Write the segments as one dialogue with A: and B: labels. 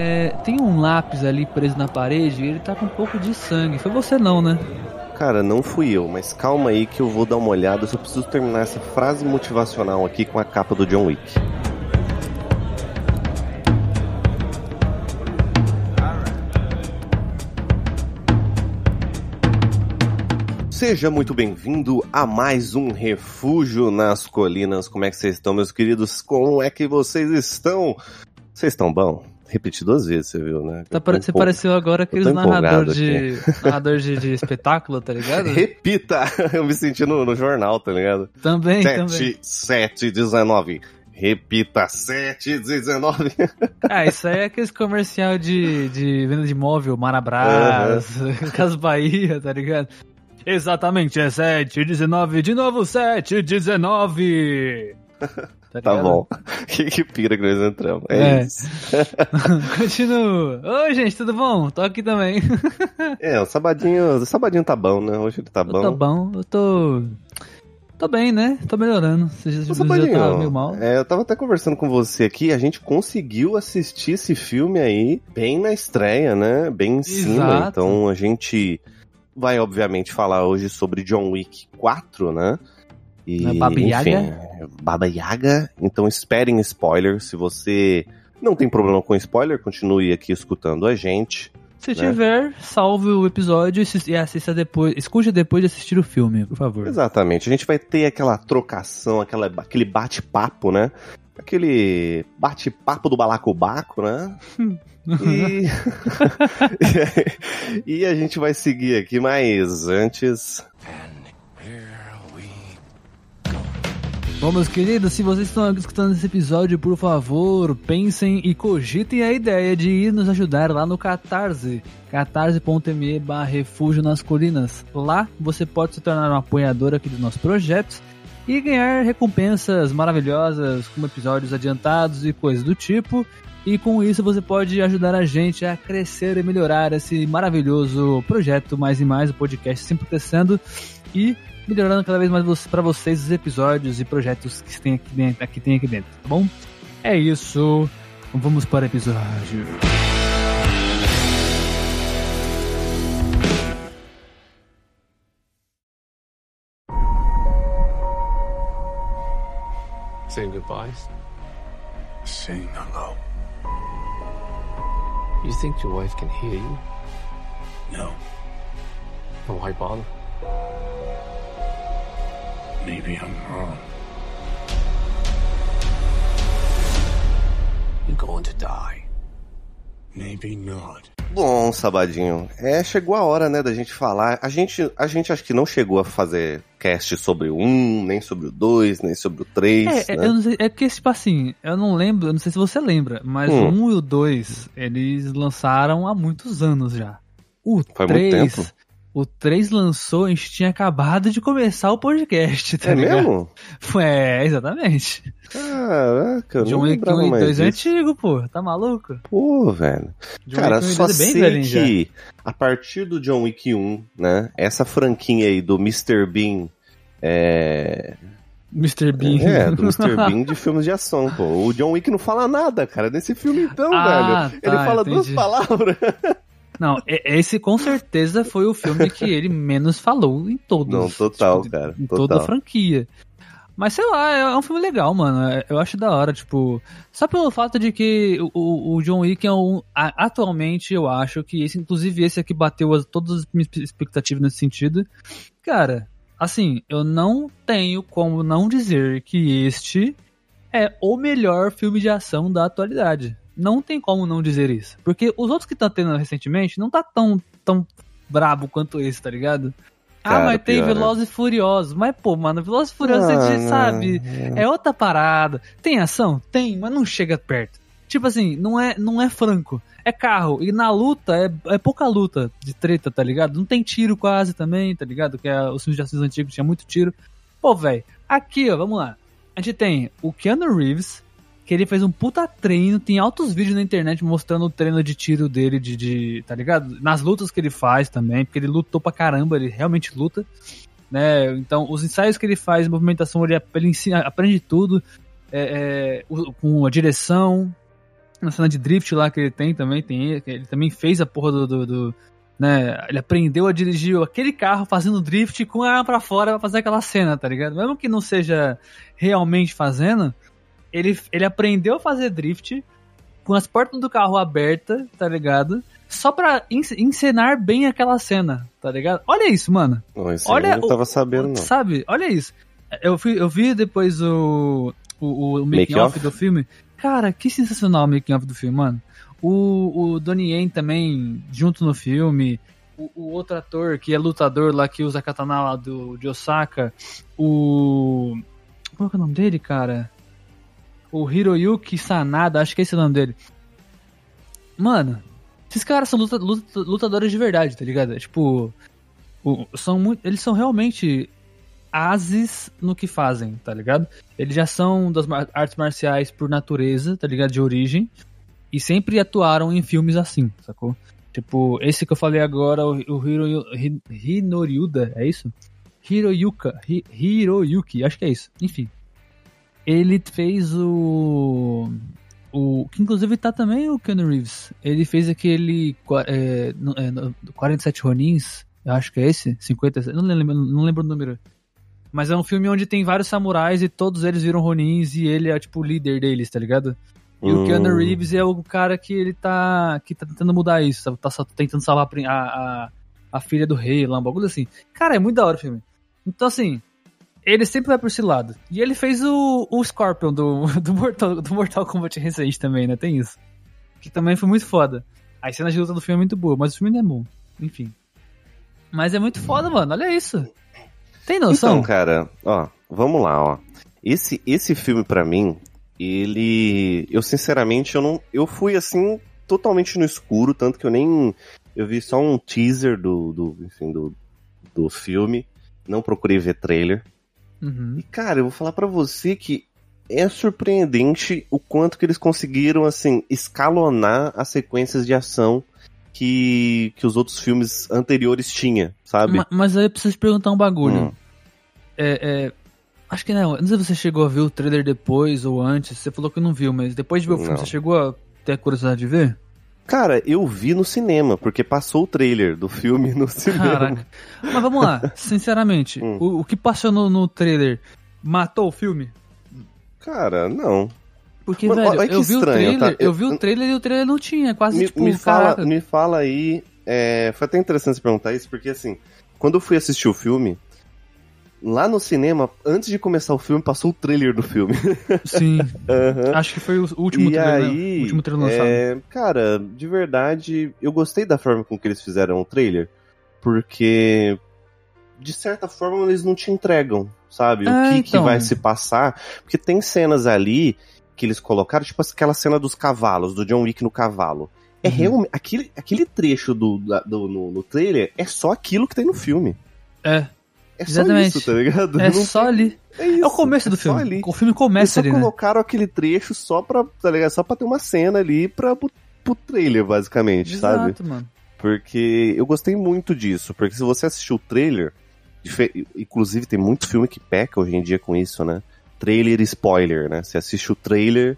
A: é, tem um lápis ali preso na parede e ele tá com um pouco de sangue. Foi você não, né?
B: Cara, não fui eu, mas calma aí que eu vou dar uma olhada. Eu só preciso terminar essa frase motivacional aqui com a capa do John Wick. Seja muito bem-vindo a mais um Refúgio nas Colinas. Como é que vocês estão, meus queridos? Como é que vocês estão? Vocês estão bom? Repeti duas vezes, você viu, né?
A: Tá, você pareceu agora aqueles narrador, de, narrador de, de, espetáculo, tá ligado?
B: Repita! Eu me senti no, no jornal, tá ligado?
A: Também,
B: 7,
A: também.
B: 7, 19. Repita 7, 19.
A: Ah, isso aí é aqueles comercial de, de venda de imóvel, Marabras, uhum. Cas Bahia, tá ligado? Exatamente, é 7, 19, de novo 7, 19.
B: Tá, tá bom. Que, que pira que nós entramos. É, é. isso.
A: Continua. Oi, gente, tudo bom? Tô aqui também.
B: é, o sabadinho, o sabadinho tá bom, né? Hoje ele tá bom.
A: Tá bom, eu tô. Tô bem, né? Tô melhorando. Você já,
B: tá meio mal. É, eu tava até conversando com você aqui, a gente conseguiu assistir esse filme aí bem na estreia, né? Bem em Exato. cima. Então a gente vai, obviamente, falar hoje sobre John Wick 4, né?
A: E, é Baba Yaga? Enfim,
B: Baba Yaga. Então esperem spoilers. Se você não tem problema com spoiler, continue aqui escutando a gente.
A: Se né? tiver, salve o episódio e assista depois. Escute depois de assistir o filme, por favor.
B: Exatamente. A gente vai ter aquela trocação, aquela, aquele bate-papo, né? Aquele bate-papo do balacobaco, né? E... e a gente vai seguir aqui, mas antes.
A: Bom, meus queridos, se vocês estão escutando esse episódio, por favor, pensem e cogitem a ideia de ir nos ajudar lá no Catarse, catarse.me barra refúgio nas colinas. Lá você pode se tornar um apoiador aqui dos nossos projetos e ganhar recompensas maravilhosas, como episódios adiantados e coisas do tipo. E com isso você pode ajudar a gente a crescer e melhorar esse maravilhoso projeto mais e mais, o podcast sempre crescendo e melhorando cada vez mais para vocês os episódios e projetos que tem aqui dentro, aqui tem aqui dentro, tá bom? É isso. Vamos para o episódio.
C: Saying goodbyes.
D: Saying hello.
C: You think your wife can hear you?
D: No.
C: Then why bother?
D: Maybe I'm wrong.
C: You're going to die.
D: Maybe not.
B: Bom, Sabadinho, é, chegou a hora, né, da gente falar. A gente, a gente acho que não chegou a fazer cast sobre o 1, nem sobre o 2, nem sobre o 3.
A: É,
B: né?
A: eu não sei, é porque, tipo assim, eu não lembro, eu não sei se você lembra, mas hum. o 1 e o 2, eles lançaram há muitos anos já. O Foi 3, muito tempo. O 3 lançou, a gente tinha acabado de começar o podcast, tá
B: é
A: ligado?
B: mesmo?
A: É, exatamente.
B: Caraca,
A: John Wick 1 e 2 é antigo, pô. Tá maluco?
B: Pô, velho. John Cara, só é sei que já. a partir do John Wick 1, né, essa franquinha aí do Mr. Bean é...
A: Mr. Bean.
B: É, do Mr. Bean de filmes de ação, pô. O John Wick não fala nada, cara, nesse filme então,
A: ah,
B: velho. Ele
A: tá,
B: fala
A: entendi.
B: duas palavras.
A: Não, esse com certeza foi o filme que ele menos falou em todos.
B: Não, total,
A: tipo,
B: cara.
A: Em
B: total.
A: toda a franquia. Mas sei lá, é um filme legal, mano. Eu acho da hora, tipo. Só pelo fato de que o, o John Wick é um. Atualmente, eu acho que esse, inclusive, esse aqui bateu as, todas as minhas expectativas nesse sentido. Cara, assim, eu não tenho como não dizer que este é o melhor filme de ação da atualidade não tem como não dizer isso. Porque os outros que estão tendo recentemente não tá tão, tão brabo quanto esse, tá ligado? Ah, Cara, ah, mas tem Velozes e Furiosos. Mas, pô, mano, Velozes e Furiosos, ah, você sabe, é outra parada. Tem ação? Tem, mas não chega perto. Tipo assim, não é, não é franco. É carro. E na luta, é, é pouca luta de treta, tá ligado? Não tem tiro quase também, tá ligado? Que é, os filmes de ação antigos tinha muito tiro. Pô, velho, aqui, ó, vamos lá. A gente tem o Keanu Reeves, que ele fez um puta treino, tem altos vídeos na internet mostrando o treino de tiro dele, de, de, tá ligado? Nas lutas que ele faz também, porque ele lutou pra caramba, ele realmente luta, né? Então, os ensaios que ele faz, movimentação, ele, ele ensina, aprende tudo, é, é, com a direção, Na cena de drift lá que ele tem também, tem ele também fez a porra do, do, do né? Ele aprendeu a dirigir aquele carro fazendo drift com a arma pra fora pra fazer aquela cena, tá ligado? Mesmo que não seja realmente fazendo, ele, ele aprendeu a fazer drift com as portas do carro abertas, tá ligado? Só pra encenar bem aquela cena, tá ligado? Olha isso, mano.
B: Não, isso
A: Olha
B: eu não tava sabendo, não.
A: Sabe? Olha isso. Eu, fui, eu vi depois o, o, o making-off do filme. Cara, que sensacional o making-off do filme, mano. O, o Donnie Yen também, junto no filme. O, o, outro ator que é lutador lá, que usa a katana lá do, de Osaka. O... Qual é o nome dele, cara? O Hiroyuki Sanada, acho que é esse o nome dele. Mano, esses caras são luta, luta, lutadores de verdade, tá ligado? É, tipo, o, são muito, eles são realmente ases no que fazem, tá ligado? Eles já são das artes marciais por natureza, tá ligado? De origem. E sempre atuaram em filmes assim, sacou? Tipo, esse que eu falei agora, o, o Hiro, Hinoriuda, é isso? Hiroyuka, Hi, Hiroyuki, acho que é isso. Enfim. Ele fez o. O, que inclusive tá também o Keanu Reeves. Ele fez aquele é, é, 47 Ronins, eu acho que é esse, 50, não lembro, não lembro o número. Mas é um filme onde tem vários samurais e todos eles viram Ronins e ele é tipo o líder deles, tá ligado? E hum. o Keanu Reeves é o cara que ele tá que tá tentando mudar isso, tá, tá tentando salvar a, a, a filha do rei lá, um bagulho assim. Cara, é muito da hora o filme. Então assim, ele sempre vai por esse lado. E ele fez o, o Scorpion do, do, Mortal, do Mortal Kombat recente também, né? Tem isso. Que também foi muito foda. A cena de luta do filme é muito boa, mas o filme não é bom. Enfim. Mas é muito foda, mano. Olha isso. Tem noção?
B: Então, cara, ó, vamos lá, ó. Esse, esse filme, para mim, ele. Eu, sinceramente, eu não. Eu fui assim, totalmente no escuro, tanto que eu nem. Eu vi só um teaser do, do, enfim, do, do filme. Não procurei ver trailer.
A: Uhum.
B: E, cara, eu vou falar para você que é surpreendente o quanto que eles conseguiram, assim, escalonar as sequências de ação que, que os outros filmes anteriores tinham, sabe?
A: Mas, mas aí eu preciso te perguntar um bagulho. Hum. É, é, acho que não, não sei se você chegou a ver o trailer depois ou antes, você falou que não viu, mas depois de ver o filme, não. você chegou a ter a curiosidade de ver?
B: Cara, eu vi no cinema, porque passou o trailer do filme no cinema. Caraca.
A: Mas vamos lá, sinceramente, hum. o, o, que passou no, no, trailer matou o filme?
B: Cara, não.
A: Porque, Mano, velho, eu vi estranho, o trailer, tá? eu, eu, vi o trailer e o trailer não tinha, quase
B: me,
A: tipo,
B: me fala, me fala aí, é, foi até interessante você perguntar isso, porque assim, quando eu fui assistir o filme, lá no cinema, antes de começar o filme, passou o trailer do filme.
A: Sim. uhum. Acho que foi o último
B: e
A: trailer,
B: né? aí,
A: o último trailer lançado.
B: É, cara, de verdade, eu gostei da forma com que eles fizeram o trailer, porque de certa forma eles não te entregam, sabe? É, o que, então... que vai se passar, porque tem cenas ali que eles colocaram, tipo aquela cena dos cavalos, do John Wick no cavalo. É uhum. realmente. Aquele, aquele trecho do, do, no, no trailer é só aquilo que tem no filme.
A: É.
B: É Exatamente. só isso, tá ligado?
A: É não só tem... ali. É, isso, é, o começo do é filme. Ali. O filme começa Eles
B: ali. Eles
A: né?
B: colocaram aquele trecho só pra, tá ligado? Só pra ter uma cena ali pra, pro, pro trailer, basicamente,
A: Exato,
B: sabe?
A: Exato, mano.
B: Porque eu gostei muito disso. Porque se você assistiu o trailer, inclusive tem muito filme que peca hoje em dia com isso, né? Trailer e spoiler, né? Você assiste o trailer,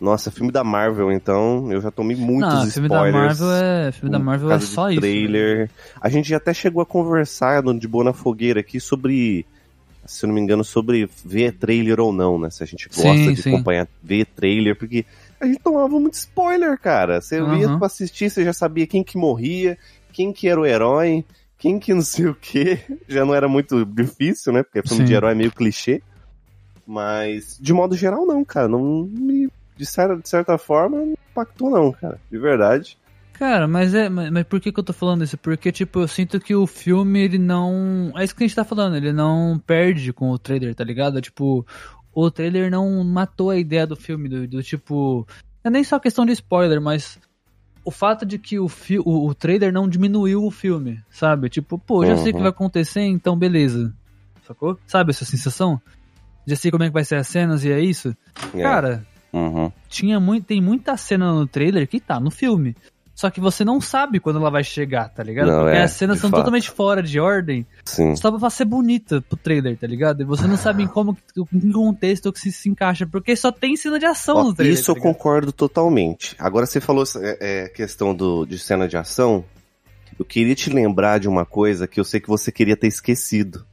B: nossa, filme da Marvel, então, eu já tomei muitos Não,
A: filme
B: spoilers.
A: Da Marvel é, filme da Marvel é só
B: isso. Trailer. A gente até chegou a conversar de boa na fogueira aqui sobre, se eu não me engano, sobre ver trailer ou não, né? Se a gente gosta sim, de sim. acompanhar, ver trailer, porque a gente tomava muito spoiler, cara. Você uhum. ia pra assistir, você já sabia quem que morria, quem que era o herói, quem que não sei o que. Já não era muito difícil, né? Porque filme sim. de herói é meio clichê. Mas, de modo geral, não, cara. Não me de certa, de certa forma, não impactou não, cara. De verdade.
A: Cara, mas é. Mas, mas, por que, que eu tô falando isso? Porque, tipo, eu sinto que o filme, ele não. É isso que a gente tá falando, ele não perde com o trailer, tá ligado? Tipo, o trailer não matou a ideia do filme, do, do tipo. É nem só questão de spoiler, mas o fato de que o, fi o, o trailer não diminuiu o filme, sabe? Tipo, pô, já uhum. sei o que vai acontecer, então beleza. Sacou? Sabe essa sensação? Já sei como é que vai ser as cenas e é isso? É. Cara,
B: Uhum.
A: Tinha muito, tem muita cena no trailer que tá no filme. Só que você não sabe quando ela vai chegar, tá ligado?
B: Não,
A: Porque
B: é,
A: as cenas são
B: fato.
A: totalmente fora de ordem,
B: Sim.
A: só pra ser bonita pro trailer, tá ligado? E você não sabe em como, em que contexto que se, se encaixa, porque só tem cena de ação
B: Ó,
A: no trailer.
B: isso eu
A: tá ligado?
B: concordo totalmente. Agora você falou é, é, questão do, de cena de ação. Eu queria te lembrar de uma coisa que eu sei que você queria ter esquecido.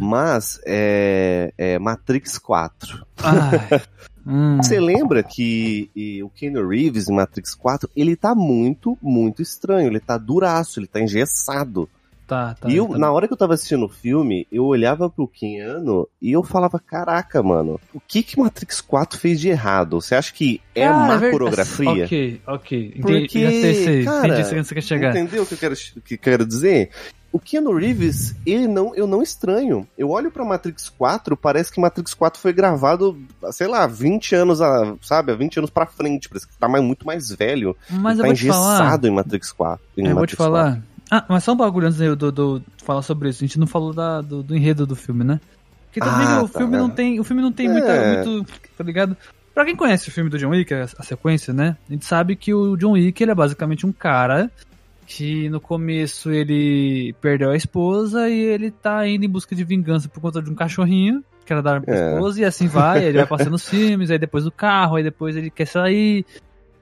B: Mas é, é Matrix 4.
A: Ai. Hum.
B: Você lembra que e, o Keanu Reeves em Matrix 4, ele tá muito, muito estranho. Ele tá duraço, ele tá engessado.
A: Tá, tá.
B: e eu,
A: tá.
B: na hora que eu tava assistindo o filme, eu olhava pro Keanu e eu falava, caraca, mano, o que que Matrix 4 fez de errado? Você acha que é
A: Cara,
B: má
A: verdade.
B: coreografia?
A: Ok, ok. Entendi,
B: Porque,
A: sei.
B: cara,
A: entendi você quer chegar.
B: Entendeu o que eu quero, que eu quero dizer? O Keanu Reeves, ele não, eu não estranho. Eu olho pra Matrix 4, parece que Matrix 4 foi gravado, sei lá, 20 anos, a, sabe, há 20 anos pra frente. Parece que tá mais, muito mais velho.
A: Mas eu
B: tá
A: vou te falar.
B: engessado em Matrix 4. Em
A: Eu vou
B: Matrix
A: te falar. Ah, mas só um bagulho antes de eu do, do- falar sobre isso. A gente não falou da- do, do enredo do filme, né? Porque também
B: Ah,
A: o
B: tá,
A: filme não tem. O filme não tem
B: É.
A: muita, muito. Tá ligado? Pra quem conhece o filme do John Wick, a, a sequência, né? A gente sabe que o John Wick ele é basicamente um cara que no começo ele perdeu a esposa e ele tá indo em busca de vingança por conta de um cachorrinho que era dar pra
B: É.
A: esposa e assim vai, ele vai passando os filmes, aí depois o carro, aí depois ele quer sair,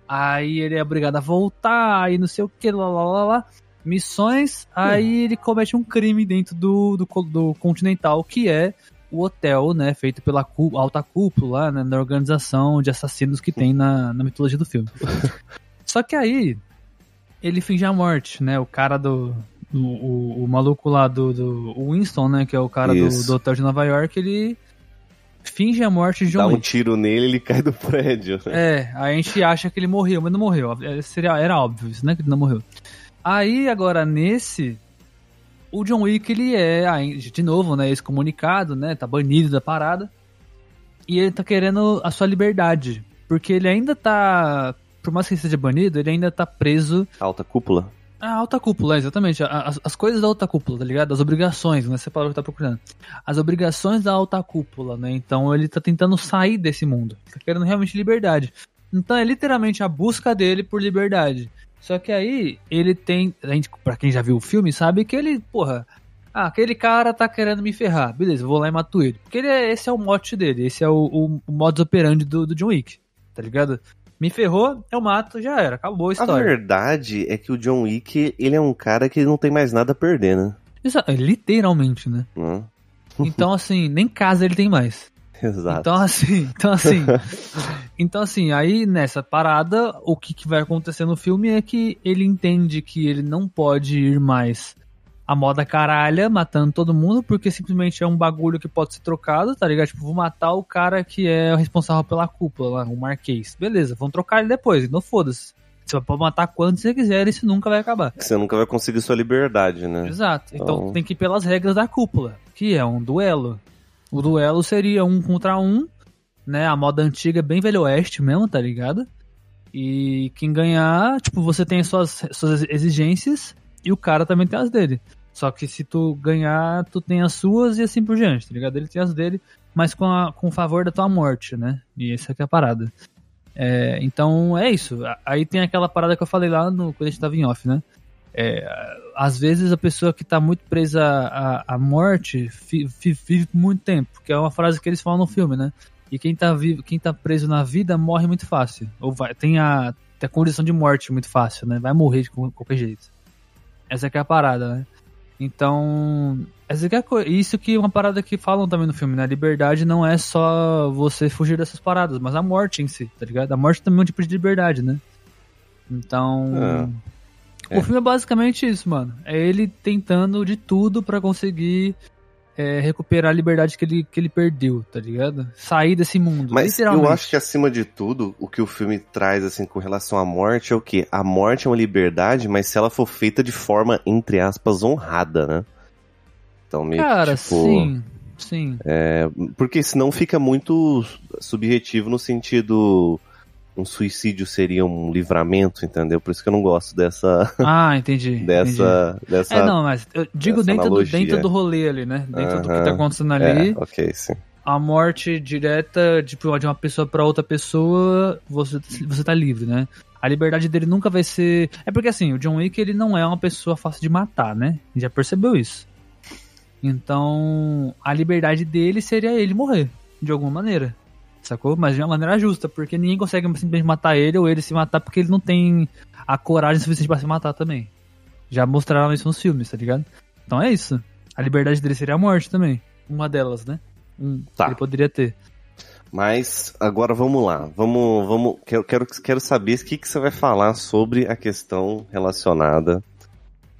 A: aí ele é obrigado a voltar, aí não sei o que, lá lá lá lá. Missões, aí ele comete um crime dentro do, do, do Continental, que é o hotel, né, feito pela alta cúpula, né, na organização de assassinos que tem na, na mitologia do filme. Só que aí, ele finge a morte, né, o cara do... O, o, o maluco lá do, do o Winston, né, que é o cara do, do hotel de Nova York, ele finge a morte de John
B: Dá um
A: Wick.
B: tiro nele ele cai do prédio.
A: É, a gente acha que ele morreu, mas não morreu. É, Seria, era óbvio isso, né? Que ele não morreu. Aí, agora, nesse. O John Wick, ele é, aí, de novo, né? Excomunicado, né? Tá banido da parada. E ele tá querendo a sua liberdade. Porque ele ainda tá. Por mais que ele seja banido, ele ainda tá preso
B: Alta cúpula.
A: a alta cúpula, exatamente. A- As, as coisas da alta cúpula, tá ligado? As obrigações, né? Você falou que tá procurando. As obrigações da alta cúpula, né? Então ele tá tentando sair desse mundo. Tá querendo realmente liberdade. Então é literalmente a busca dele por liberdade. Só que aí ele tem. A gente, pra quem já viu o filme, sabe que ele, porra. Ah, aquele cara tá querendo me ferrar. Beleza, eu vou lá e mato ele. Porque ele é- esse é o mote dele. Esse é o, o, o modus operandi do, do John Wick. Tá ligado? Me ferrou, eu mato, já era. Acabou a
B: A
A: história.
B: verdade é que o John Wick, ele é um cara que não tem mais nada a perder, né?
A: Exa- literalmente, né?
B: Hum,
A: Então, assim, nem casa ele tem mais.
B: Exato.
A: Então, assim, então, assim. então, assim, aí nessa parada, o que, que vai acontecer no filme é que ele entende que ele não pode ir mais a moda caralha, matando todo mundo, porque simplesmente é um bagulho que pode ser trocado, tá ligado? Tipo, vou matar o cara que é o responsável pela cúpula lá, o Marquês. Beleza, vão trocar ele depois, não foda-se. Você pode matar quantos você quiser, isso nunca vai acabar.
B: Você nunca vai conseguir sua liberdade, né?
A: Exato. Então
B: Então-
A: tem que ir pelas regras da cúpula, que é um duelo. O duelo seria um contra um, né? A moda antiga, bem velho oeste mesmo, tá ligado? E quem ganhar, tipo, você tem as suas, suas exigências e o cara também tem as dele. Só que se tu ganhar, tu tem as suas e assim por diante, tá ligado? Ele tem as dele, mas com, a, com o favor da tua morte, né? E essa que é a parada. É, então é isso. Aí tem aquela parada que eu falei lá no, quando a gente tava em off, né? É, às vezes a pessoa que tá muito presa à, à morte vive muito tempo, que é uma frase que eles falam no filme, né? E quem tá, vivo, quem tá preso na vida morre muito fácil. Ou vai, tem, a, tem a condição de morte muito fácil, né? Vai morrer de qual- qualquer jeito. Essa que é a parada, né? Então, é co- isso que é uma parada que falam também no filme, né? A liberdade não é só você fugir dessas paradas, mas a morte em si, tá ligado? A morte também é um tipo de liberdade, né? Então,
B: É.
A: o filme é basicamente isso, mano. É ele tentando de tudo pra conseguir é, recuperar a liberdade que ele, que ele perdeu, tá ligado? Sair desse mundo.
B: Mas eu acho que acima de tudo, o que o filme traz assim com relação à morte é o que a morte é uma liberdade, mas se ela for feita de forma entre aspas honrada, né? Então meio
A: Cara,
B: que, tipo,
A: sim, sim.
B: porque senão fica muito subjetivo no sentido um suicídio seria um livramento, entendeu? Por isso que eu não gosto dessa
A: Ah, entendi. entendi.
B: dessa dessa
A: É, não, mas eu digo dentro do, dentro do rolê ali, né? Dentro do que tá acontecendo
B: É,
A: ali.
B: OK, sim.
A: A morte direta tipo, de uma pessoa pra outra pessoa, você, você tá livre, né? A liberdade dele nunca vai ser. É porque assim, o John Wick ele não é uma pessoa fácil de matar, né? A gente já percebeu isso. Então, a liberdade dele seria ele morrer, de alguma maneira. Sacou? Mas de uma maneira justa, porque ninguém consegue simplesmente matar ele ou ele se matar porque ele não tem a coragem suficiente para se matar também. Já mostraram isso nos filmes, tá ligado? Então é isso. A liberdade dele seria a morte também. Uma delas, né? Um,
B: Tá.
A: Ele poderia ter.
B: Mas agora vamos lá. Vamos, vamos. Quero, quero, quero saber o que, que você vai falar sobre a questão relacionada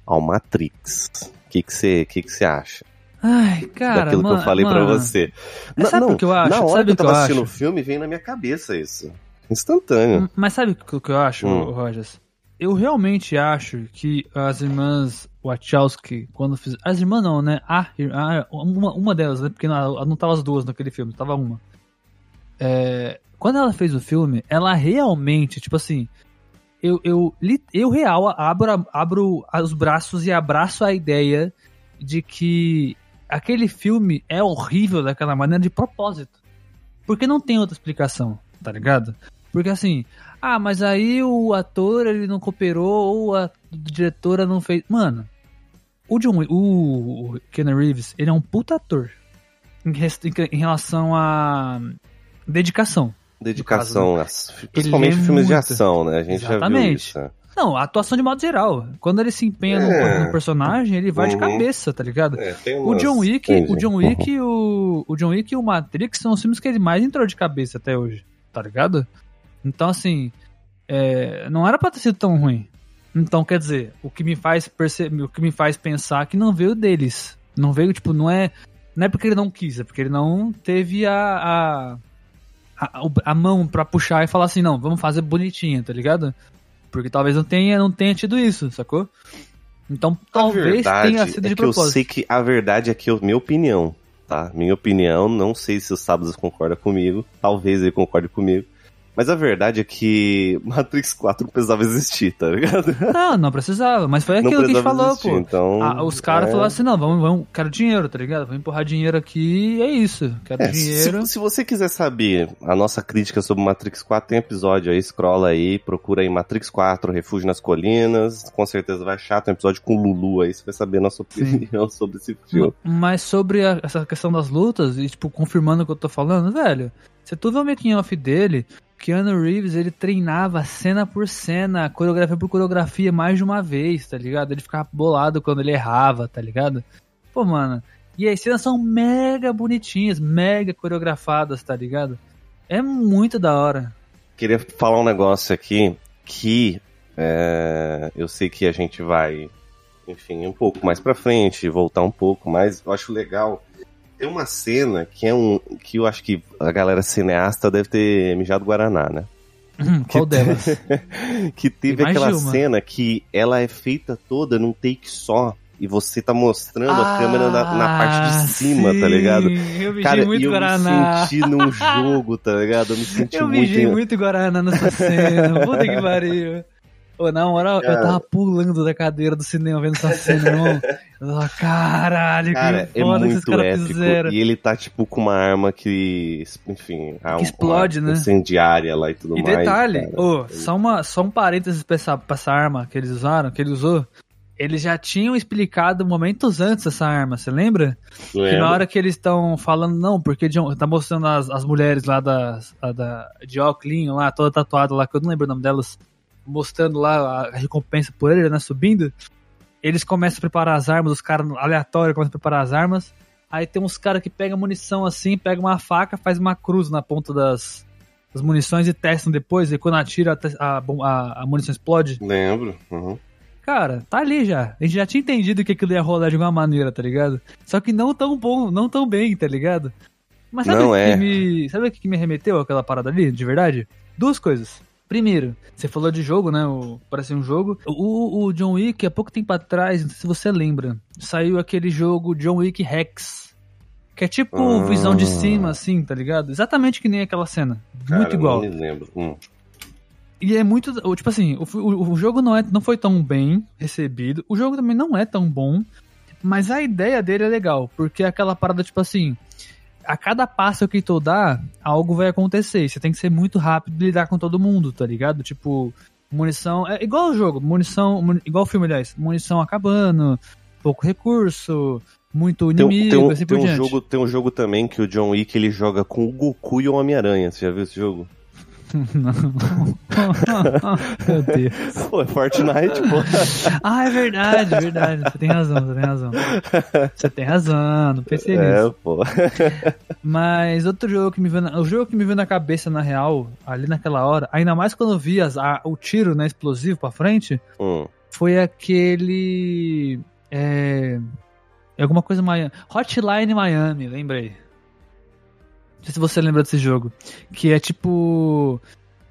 B: ao Matrix. O que, que, você, que, que você acha
A: Ai, cara.
B: daquilo
A: mano,
B: que eu falei pra
A: mano,
B: você?
A: Mas sabe o que eu acho?
B: Na hora
A: Sabe
B: que eu
A: o que eu
B: tava assistindo o filme, veio na minha cabeça isso. Instantâneo.
A: Mas sabe o que eu acho,
B: Hum.
A: Rogers? Eu realmente acho que as irmãs Wachowski, quando fiz. As irmãs não, né? A, a- uma, uma delas, né? Porque não, não tava as duas naquele filme, tava uma. É, quando ela fez o filme, ela realmente, tipo assim. Eu, eu, eu real abro, abro os braços e abraço a ideia de que aquele filme é horrível daquela maneira de propósito. Porque não tem outra explicação, tá ligado? Porque assim, ah, mas aí o ator ele não cooperou ou a diretora não fez. Mano, o John o, o Keanu Reeves, ele é um puta ator em, em- relação a dedicação.
B: Dedicação,
A: no
B: às- principalmente
A: é
B: filmes de
A: muito-
B: ação, né? A gente já viu
A: Exatamente.
B: isso.
A: Não, a atuação de modo geral. Quando ele se empenha no-
B: É.
A: no, personagem, ele vai de
B: Uhum.
A: cabeça, tá ligado?
B: É,
A: O John Wick, o John Wick e o, o John Wick e o Matrix são os filmes que ele mais entrou de cabeça até hoje, tá ligado? Então assim, é, não era pra ter sido tão ruim. Então quer dizer, o que me faz perceber, o que me faz pensar que não veio deles, não veio tipo, não é, não é porque ele não quis, é porque ele não teve a a, a, a mão pra puxar e falar assim, não, vamos fazer bonitinho, tá ligado? Porque talvez não tenha, não tenha tido isso, sacou? Então talvez tenha sido
B: é
A: de
B: que eu
A: propósito.
B: sei que a verdade é que, eu, minha opinião, tá? Minha opinião, não sei se o Sábados concorda comigo, talvez ele concorde comigo, mas a verdade é que Matrix 4 não precisava existir, tá ligado?
A: Não, não precisava, mas foi aquilo que a gente falou,
B: existir,
A: pô.
B: então...
A: Ah, os caras
B: é...
A: falaram assim, não, vamos, vamos, quero dinheiro, tá ligado? Vamos empurrar dinheiro aqui e é isso. Quero
B: É, se,
A: dinheiro.
B: se você quiser saber a nossa crítica sobre Matrix 4, tem episódio aí, scrolla aí, procura aí Matrix 4, Refúgio nas Colinas, com certeza vai achar, tem um episódio com o Lulu aí, você vai saber a nossa opinião sobre esse filme.
A: Mas sobre a- essa questão das lutas, e tipo, confirmando o que eu tô falando, velho, se tu vê o making off dele, Keanu Reeves, ele treinava cena por cena, coreografia por coreografia mais de uma vez, tá ligado? Ele ficava bolado quando ele errava, tá ligado? Pô, mano, e as cenas são mega bonitinhas, mega coreografadas, tá ligado? É muito da hora.
B: Queria falar um negócio aqui que é, eu sei que a gente vai, enfim, um pouco mais pra frente, voltar um pouco, mas eu acho legal. Tem uma cena que é um. que eu acho que a galera cineasta deve ter mijado Guaraná, né?
A: Hum, Qual delas?
B: que teve aquela
A: uma.
B: cena que ela é feita toda num take só. E você tá mostrando a
A: Ah,
B: câmera na, na parte de cima, tá
A: sim,
B: ligado?
A: Eu mijei
B: Cara,
A: muito
B: eu
A: Guaraná.
B: me senti num jogo, tá ligado? Eu me senti
A: Eu
B: muito.
A: mijei muito Guaraná nessa cena. Puta que pariu. Ô, na moral, eu
B: Cara.
A: tava pulando da cadeira do cinema vendo essa cena, irmão. Eu tava, caralho,
B: Cara,
A: que
B: é
A: foda que esses caras fizeram.
B: E ele tá, tipo, com uma arma que, enfim,
A: Que explode, né?
B: incendiária lá e tudo
A: E
B: mais.
A: detalhe,
B: cara.
A: ô, só, uma, só um parênteses pra essa, pra essa arma que eles usaram, que ele usou. Eles já tinham explicado momentos antes essa arma, você lembra? Que
B: Lembra?
A: na hora que eles estão falando, não, porque John, tá mostrando as, as mulheres lá da, a da, de óculos lá, toda tatuada lá, que eu não lembro o nome delas, mostrando lá a recompensa por ele, né, subindo. Eles começam a preparar as armas, os caras aleatórios começam a preparar as armas. Aí tem uns caras que pegam munição assim, pegam uma faca, faz uma cruz na ponta das, das munições e testam depois, e quando atira a, a, a, munição explode.
B: Lembro. uhum.
A: Cara, tá ali já. A gente já tinha entendido que aquilo ia rolar de alguma maneira, tá ligado? Só que não tão bom, não tão bem, tá ligado? Mas sabe o que,
B: é.
A: que me. Sabe o que me remeteu àquela parada ali, de verdade? Duas coisas. Primeiro, você falou de jogo, né? O, parece um jogo. O, o John Wick, há pouco tempo atrás, não sei se você lembra, saiu aquele jogo John Wick Rex. Que é tipo
B: Ah.
A: visão de cima, assim, tá ligado? Exatamente que nem aquela cena.
B: Cara,
A: Muito igual.
B: Não me lembro. Hum.
A: E é muito. Tipo assim, o, o, o jogo não, é, não foi tão bem recebido. O jogo também não é tão bom. Mas a ideia dele é legal. Porque é aquela parada, tipo assim. A cada passo que tu dá, algo vai acontecer. Você tem que ser muito rápido e lidar com todo mundo, tá ligado? Tipo. munição. É igual o jogo, munição. Mun, igual o filme, aliás. Munição acabando, pouco recurso, muito
B: Tem,
A: inimigo,
B: tem um,
A: assim
B: tem
A: por
B: um
A: diante.
B: jogo, tem um jogo também que o John Wick ele joga com o Goku e o Homem-Aranha. Você já viu esse jogo?
A: Meu Deus.
B: Pô, é Fortnite, pô.
A: Ah, é verdade, é verdade. Você tem razão, você tem razão. Você tem razão, não pensei nisso.
B: É, pô.
A: Mas outro jogo que me veio na, o jogo que me veio na cabeça na real, ali naquela hora, ainda mais quando eu vi as, a- o tiro né, explosivo pra frente,
B: Hum.
A: foi aquele é, é alguma coisa Miami, Hotline Miami, lembrei. Não sei se você lembra desse jogo, que é tipo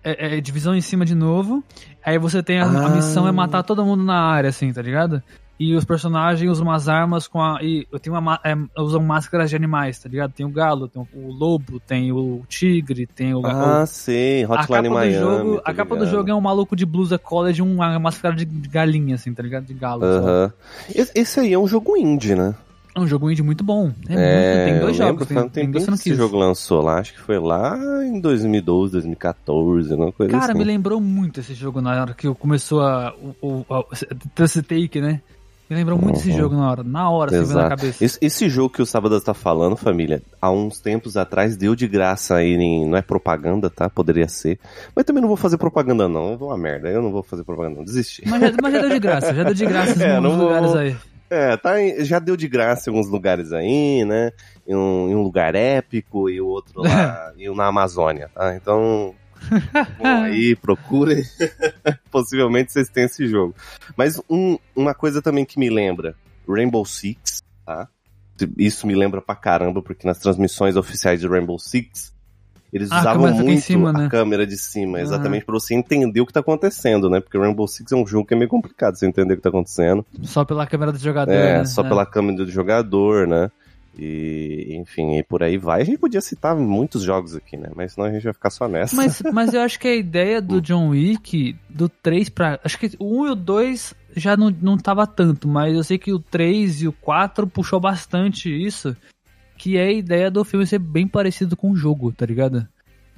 A: é, é divisão em cima de novo. Aí você tem a, a
B: Ah.
A: missão é matar todo mundo na área, assim, tá ligado? E os personagens usam umas armas com a. E eu tenho uma, ma- é, usam máscaras de animais, tá ligado? Tem o galo, tem o, o lobo, tem o tigre, tem o.
B: Ah,
A: o a capa
B: Hotline
A: do
B: Miami.
A: jogo,
B: tô
A: a capa do jogo é um maluco de blusa college, uma máscara de, de galinha, assim, tá ligado? De galo.
B: Aham. Esse, esse aí é um jogo indie, né?
A: É um jogo indie muito bom. É, muito, tem dois jogos. Tem, tem dois
B: que esse jogo lançou lá, acho que foi lá em 2012, 2014, alguma coisa
A: Cara,
B: assim.
A: me lembrou muito esse jogo na hora que começou a, o, a, esse take, né? Me lembrou muito esse
B: Uhum.
A: jogo na hora. Na hora, você vê na
B: Exato.
A: cabeça.
B: Esse, esse jogo que o Sábado tá falando, família, há uns tempos atrás deu de graça aí, em, não é propaganda, tá? Poderia ser. Mas também não vou fazer propaganda, não. Eu vou uma merda, eu não vou fazer propaganda, não. Desisti.
A: Mas já, mas já deu de graça, já deu de graça
B: É,
A: em
B: não
A: alguns
B: vou-
A: lugares aí.
B: É, tá, em- já deu de graça em alguns lugares aí, né? Em um, em um lugar épico e o outro lá e um na Amazônia, tá? Então, bom, aí procurem. Possivelmente vocês têm esse jogo. Mas um- uma coisa também que me lembra, Rainbow Six, tá? Isso me lembra pra caramba, porque nas transmissões oficiais de Rainbow Six, eles
A: Ah, a
B: usavam muito
A: cima,
B: a
A: né?
B: câmera de cima, exatamente pra você entender o que tá acontecendo, né? Porque Rainbow Six é um jogo que é meio complicado você entender o que tá acontecendo.
A: Só pela câmera do jogador.
B: É,
A: né?
B: só pela câmera do jogador, né? E, enfim, e por aí vai. A gente podia citar muitos jogos aqui, né? Mas senão a gente vai ficar só nessa.
A: Mas, mas eu acho que a ideia
B: Hum.
A: do John Wick, do 3 pra. Acho que o 1 e o 2 já não, não tava tanto, mas eu sei que o 3 e o 4 puxou bastante isso. Que é a ideia do filme ser bem parecido com o jogo, tá ligado?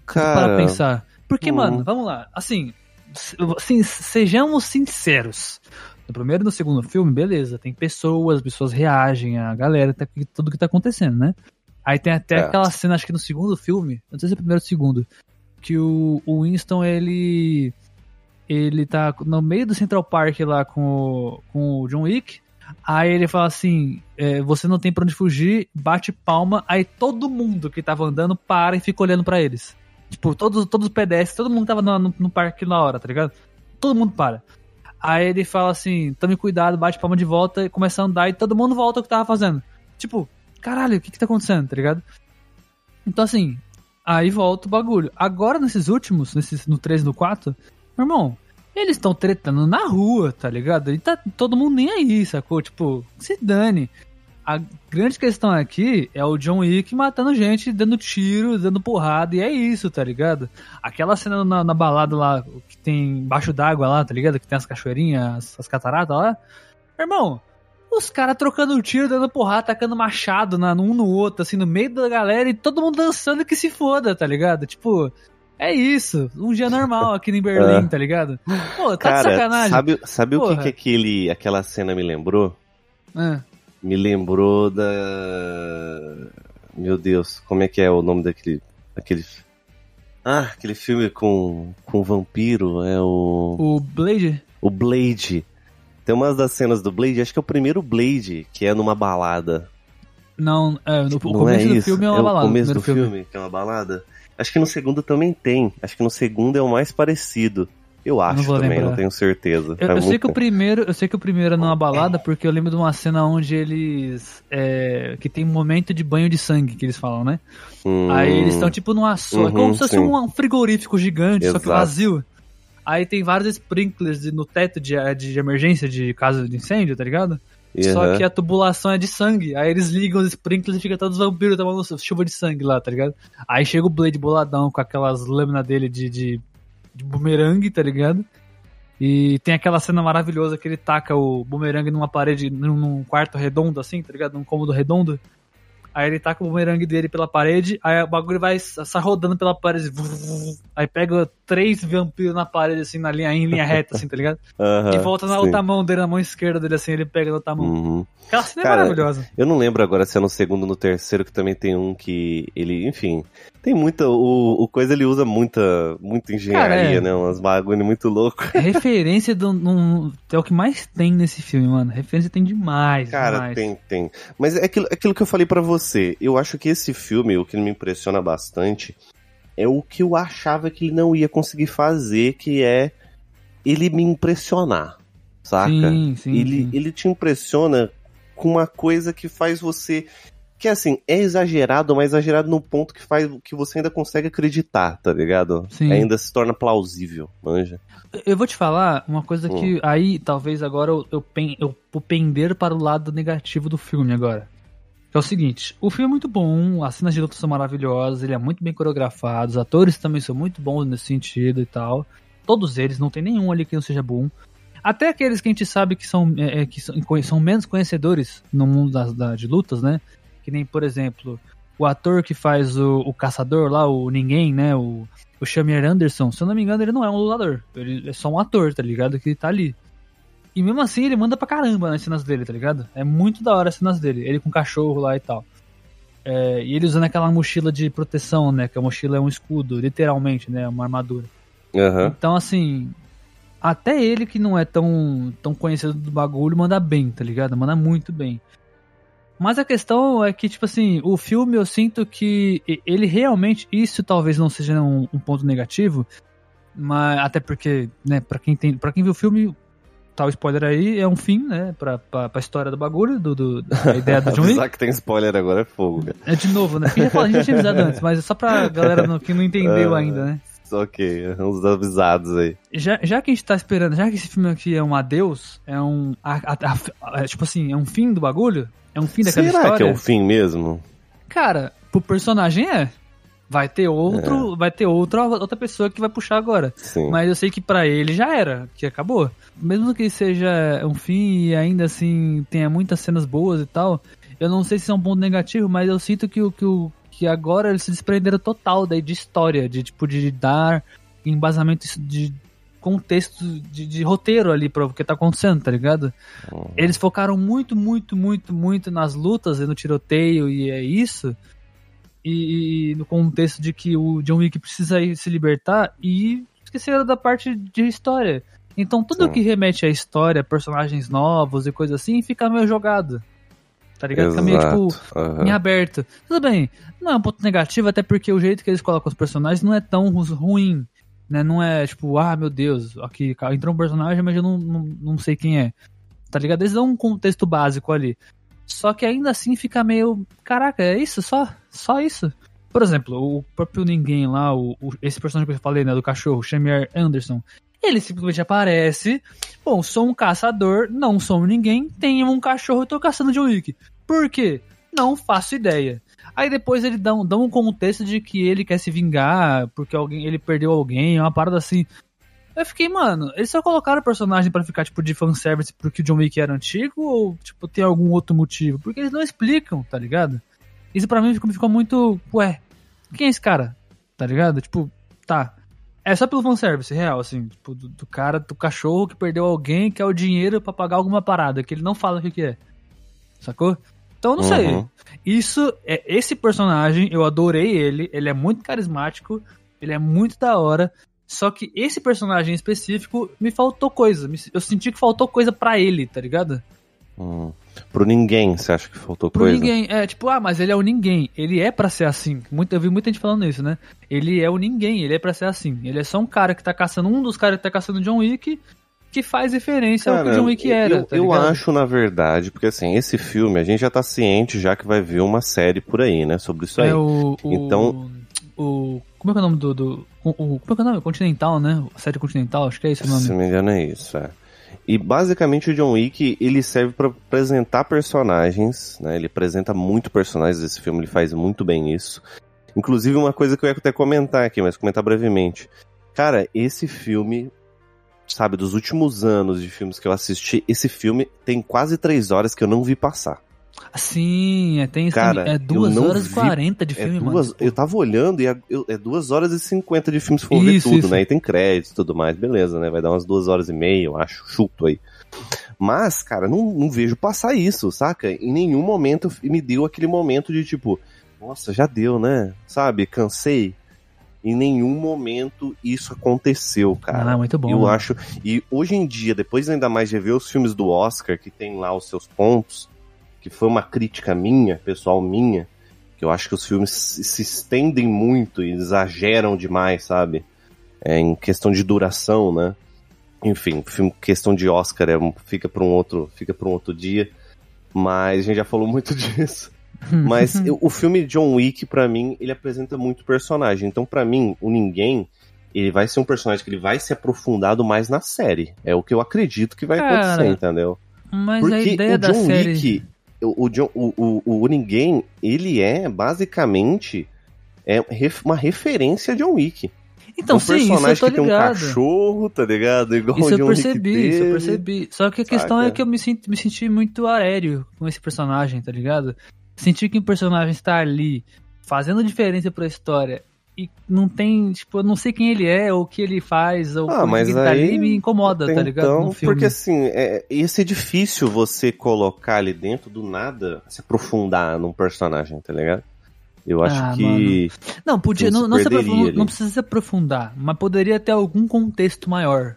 A: para
B: Cara,
A: pensar. Porque,
B: hum.
A: mano, vamos lá. Assim, se- assim, sejamos sinceros. No primeiro e no segundo filme, beleza, tem pessoas, as pessoas reagem, a galera, tá, tudo que tá acontecendo, né? Aí tem até
B: É.
A: aquela cena, acho que no segundo filme, não sei se é o primeiro ou segundo, que o, o Winston, ele. Ele tá no meio do Central Park lá com o, com o John Wick. Aí ele fala assim: é, você não tem pra onde fugir, bate palma. Aí todo mundo que tava andando para e fica olhando pra eles. Tipo, todos, todos os pedestres, todo mundo tava no, no, no parque na hora, tá ligado? Todo mundo para. Aí ele fala assim: tome cuidado, bate palma de volta e começa a andar e todo mundo volta ao que tava fazendo. Tipo, caralho, o que que tá acontecendo, tá ligado? Então assim, aí volta o bagulho. Agora nesses últimos, nesses, no 3 e no 4, meu irmão, eles estão tretando na rua, tá ligado? E tá todo mundo nem aí, sacou? Tipo, se dane. A grande questão aqui é o John Wick matando gente, dando tiro, dando porrada, e é isso, tá ligado? Aquela cena na, na balada lá, que tem embaixo d'água lá, tá ligado? Que tem as cachoeirinhas, as, as cataratas lá. Irmão, os caras trocando tiro, dando porrada, tacando machado na, um no outro, assim, no meio da galera, e todo mundo dançando que se foda, tá ligado? Tipo, é isso. Um dia normal aqui em Berlim,
B: É.
A: tá ligado? Pô, tá de
B: cara,
A: sacanagem.
B: sabe, sabe o que, que aquele, aquela cena me lembrou?
A: Ah,
B: Me lembrou da. Meu Deus, como é que é o nome daquele. Aquele. Ah, aquele filme com, com vampiro, é o.
A: o Blade?
B: O Blade. Tem umas das cenas do Blade, acho que é o primeiro Blade, que é numa balada.
A: Não, é, no, o começo
B: é
A: do
B: isso?
A: filme é
B: é
A: uma balada.
B: o começo do
A: primeiro
B: filme. que é uma balada. Acho que no segundo também tem. Acho que no segundo é o mais parecido. Eu acho
A: vou
B: também,
A: lembrar.
B: não tenho certeza.
A: Eu, eu sei que o primeiro, eu sei que o primeiro é numa balada porque eu lembro de uma cena onde eles é, que tem um momento de banho de sangue que eles falam, né?
B: Hum,
A: Aí eles estão tipo numa é
B: Uhum,
A: como se fosse
B: sim.
A: um frigorífico gigante, só que
B: Exato.
A: vazio. Aí tem vários sprinklers de- no teto de, de emergência de caso de incêndio, tá ligado? Só
B: aham.
A: que a tubulação é de sangue. Aí eles ligam os sprinklers e fica todos os vampiros tomando chuva de sangue lá, tá ligado? Aí chega o Blade boladão com aquelas lâminas dele de, de, de bumerangue, tá ligado? E tem aquela cena maravilhosa que ele taca o bumerangue numa parede, num, num quarto redondo assim, tá ligado? Num cômodo redondo. Aí ele taca o bumerangue dele pela parede, aí o bagulho vai sai rodando pela parede. Aí pega três vampiros na parede, assim, na linha, em linha reta, assim, tá ligado?
B: Aham,
A: e volta na
B: sim.
A: outra mão dele, na mão esquerda dele, assim, ele pega na outra mão.
B: Uhum.
A: Aquela cena
B: Cara,
A: é maravilhosa.
B: Eu não lembro agora se é no segundo ou no terceiro, que também tem um que ele, enfim, tem muita. O, o coisa ele usa muita, muita engenharia,
A: Cara, é.
B: né? Umas bagulho muito louco.
A: Referência do, num- é o que mais tem nesse filme, mano. Referência tem demais.
B: Cara,
A: demais.
B: tem, tem. Mas é aquilo, aquilo que eu falei pra você. Eu acho que esse filme, o que me impressiona bastante, é o que eu achava que ele não ia conseguir fazer, que é ele me impressionar. Saca?
A: Sim, sim,
B: ele,
A: sim.
B: ele te impressiona com uma coisa que faz você. Que assim, é exagerado, mas exagerado no ponto que faz que você ainda consegue acreditar, tá ligado?
A: Sim.
B: Ainda se torna plausível, manja.
A: Eu vou te falar uma coisa que
B: Hum.
A: aí talvez agora eu, eu, pen- eu vou pender para o lado negativo do filme agora. Que é o seguinte, o filme é muito bom, as cenas de luta são maravilhosas, ele é muito bem coreografado, os atores também são muito bons nesse sentido e tal. Todos eles, não tem nenhum ali que não seja bom. Até aqueles que a gente sabe que são, é, é, que são, são menos conhecedores no mundo das, da- de lutas, né? Que nem, por exemplo, o ator que faz o, o caçador lá, o Ninguém, né? O, o Shamir Anderson, se eu não me engano, ele não é um lutador. Ele é só um ator, tá ligado? Que tá ali. E mesmo assim, ele manda pra caramba nas cenas dele, tá ligado? É muito da hora as cenas dele. Ele com o cachorro lá e tal. É, e ele usando aquela mochila de proteção, né? Que a mochila é um escudo, literalmente, né? Uma armadura.
B: Aham.
A: Então, assim, até ele que não é tão, tão conhecido do bagulho, manda bem, tá ligado? Manda muito bem. Mas a questão é que, tipo assim, o filme eu sinto que ele realmente, isso talvez não seja um, um ponto negativo, mas até porque, né, pra quem, tem, pra quem viu o filme, tal spoiler aí, é um fim, né, pra, pra, pra história do bagulho, do, do, da ideia do John Wick.
B: Que tem spoiler agora é fogo, cara.
A: É de novo, né? Porque já fala, a gente já tinha avisado antes, mas é só pra galera no- que não entendeu
B: Ah.
A: ainda, né?
B: Ok, uns avisados aí.
A: Já, já que a gente tá esperando, já que esse filme aqui é um adeus, é um. a- a- a- é, tipo assim, é um fim do bagulho? É um fim daquela
B: Será
A: história?
B: que é o fim mesmo?
A: Cara, pro personagem é. Vai ter outro, vai ter outra, outra pessoa que vai puxar agora.
B: Sim.
A: Mas eu sei que pra ele já era, que acabou. Mesmo que seja um fim e ainda assim tenha muitas cenas boas e tal, eu não sei se é um ponto negativo, mas eu sinto que o que, o, que agora eles se desprenderam total daí de história, de tipo de dar embasamento de contexto de, de roteiro ali para o que tá acontecendo, tá ligado?
B: Uhum.
A: Eles focaram muito, muito, muito, muito nas lutas e no tiroteio e é isso. E, e no contexto de que o John Wick precisa se libertar e esqueceram da parte de história. Então tudo
B: Sim.
A: que remete à história, personagens novos e coisa assim, fica meio jogado. Tá ligado? Fica meio tipo
B: Exato. Aham.
A: em aberto. Tudo bem, não é um ponto negativo, até porque o jeito que eles colocam os personagens não é tão ru- ruim. Né? Não é tipo, ah, meu Deus, aqui entrou um personagem, mas eu não, não, não sei quem é. Tá ligado? Eles dão um contexto básico ali. Só que ainda assim fica meio. Caraca, é isso? Só? Só isso? Por exemplo, o próprio ninguém lá, o, o- esse personagem que eu falei, né, do cachorro, Shamir Anderson, ele simplesmente aparece. Bom, sou um caçador, não sou ninguém, tenho um cachorro e tô caçando John Wick. Por quê? Não faço ideia. Aí depois ele dá um, dá um contexto de que ele quer se vingar porque alguém, ele perdeu alguém, uma parada assim. Eu fiquei, mano, eles só colocaram o personagem pra ficar, tipo, de fanservice porque o John Wick era antigo ou, tipo, tem algum outro motivo? Porque eles não explicam, tá ligado? Isso pra mim ficou, ficou muito, ué, quem é esse cara? Tá ligado? Tipo, tá. É só pelo fanservice, real, assim, tipo, do, do cara, do cachorro que perdeu alguém, que é o dinheiro pra pagar alguma parada, que ele não fala o que que é. Sacou? Então, não sei.
B: Uhum.
A: Isso, é esse personagem, eu adorei ele, ele é muito carismático, ele é muito da hora. Só que esse personagem em específico me faltou coisa. Eu senti que faltou coisa pra ele, tá ligado?
B: Hum. Pro ninguém, você acha que faltou
A: Pro
B: coisa?
A: ninguém. É, tipo, ah, mas ele é o ninguém. Ele é pra ser assim. Muito, eu vi muita gente falando isso, né? Ele é o ninguém, ele é pra ser assim. Ele é só um cara que tá caçando, um dos caras que tá caçando John Wick, que faz referência ao que o John Wick era.
B: eu,
A: tá
B: eu acho, na verdade, porque assim, esse filme, a gente já tá ciente já que vai vir uma série por aí, né, sobre isso aí.
A: É o, o.
B: Então-
A: O. Como é que é o nome do. do o, como é que é o nome? Continental, né? A série Continental, acho que é esse o nome.
B: Se me engano é isso, é. E basicamente o John Wick, ele serve pra apresentar personagens, né? Ele apresenta muito personagens desse filme, ele faz muito bem isso. Inclusive uma coisa que eu ia até comentar aqui, mas comentar brevemente. Cara, esse filme, sabe, dos últimos anos de filmes que eu assisti, esse filme tem quase três horas que eu não vi passar.
A: Sim, é, tem
B: Cara.
A: É 2
B: eu não
A: horas e
B: vi-
A: 40 de
B: É
A: filme,
B: duas,
A: mano.
B: eu tava olhando e é, eu- é 2 horas e 50 de filme se for
A: Isso,
B: ver tudo,
A: isso.
B: né? E tem créditos e tudo mais, beleza, né? Vai dar umas 2 horas e meia, eu acho, chuto aí. Mas, cara, não, não vejo passar isso, saca? Em nenhum momento me deu aquele momento de tipo, nossa, já deu, né? Sabe? Cansei. Em nenhum momento isso aconteceu, cara.
A: Ah, muito bom.
B: Eu
A: mano.
B: acho. E hoje em dia, depois ainda mais de ver os filmes do Oscar, que tem lá os seus pontos, que foi uma crítica minha, pessoal minha, que eu acho que os filmes se estendem muito e exageram demais, sabe? É, em questão de duração, né? Enfim, filme, questão de Oscar é, fica para um outro, fica para um outro dia. Mas a gente já falou muito disso. Mas eu- o filme John Wick, pra mim, ele apresenta muito personagem. Então, pra mim, o Ninguém, ele vai ser um personagem que ele vai ser aprofundado mais na série. É o que eu acredito que vai
A: Cara,
B: acontecer, entendeu?
A: Mas
B: Porque
A: a ideia
B: o
A: da
B: John
A: série.
B: Wick, o, o, o, o, Ninguém, ele é basicamente é uma referência a John Wick.
A: Então,
B: um
A: sim, isso eu
B: personagem
A: tô
B: que tem um
A: ligado.
B: cachorro, tá ligado? Igual
A: Isso
B: o
A: eu percebi, isso eu percebi. Só que a questão
B: Saca?
A: é que eu me, sinto, me senti muito aéreo com esse personagem, tá ligado? Senti que o personagem está ali fazendo diferença pra história e não tem, tipo, eu não sei quem ele é, ou o que ele faz, ou
B: Ah, mas
A: ele tá
B: aí,
A: ali me incomoda, tá ligado?
B: Então, porque assim, é, ia ser difícil você colocar ali dentro do nada, se aprofundar num personagem, tá ligado? Eu acho
A: Ah,
B: que.
A: Não, podia, não, não, se não precisa se aprofundar, mas poderia ter algum contexto maior.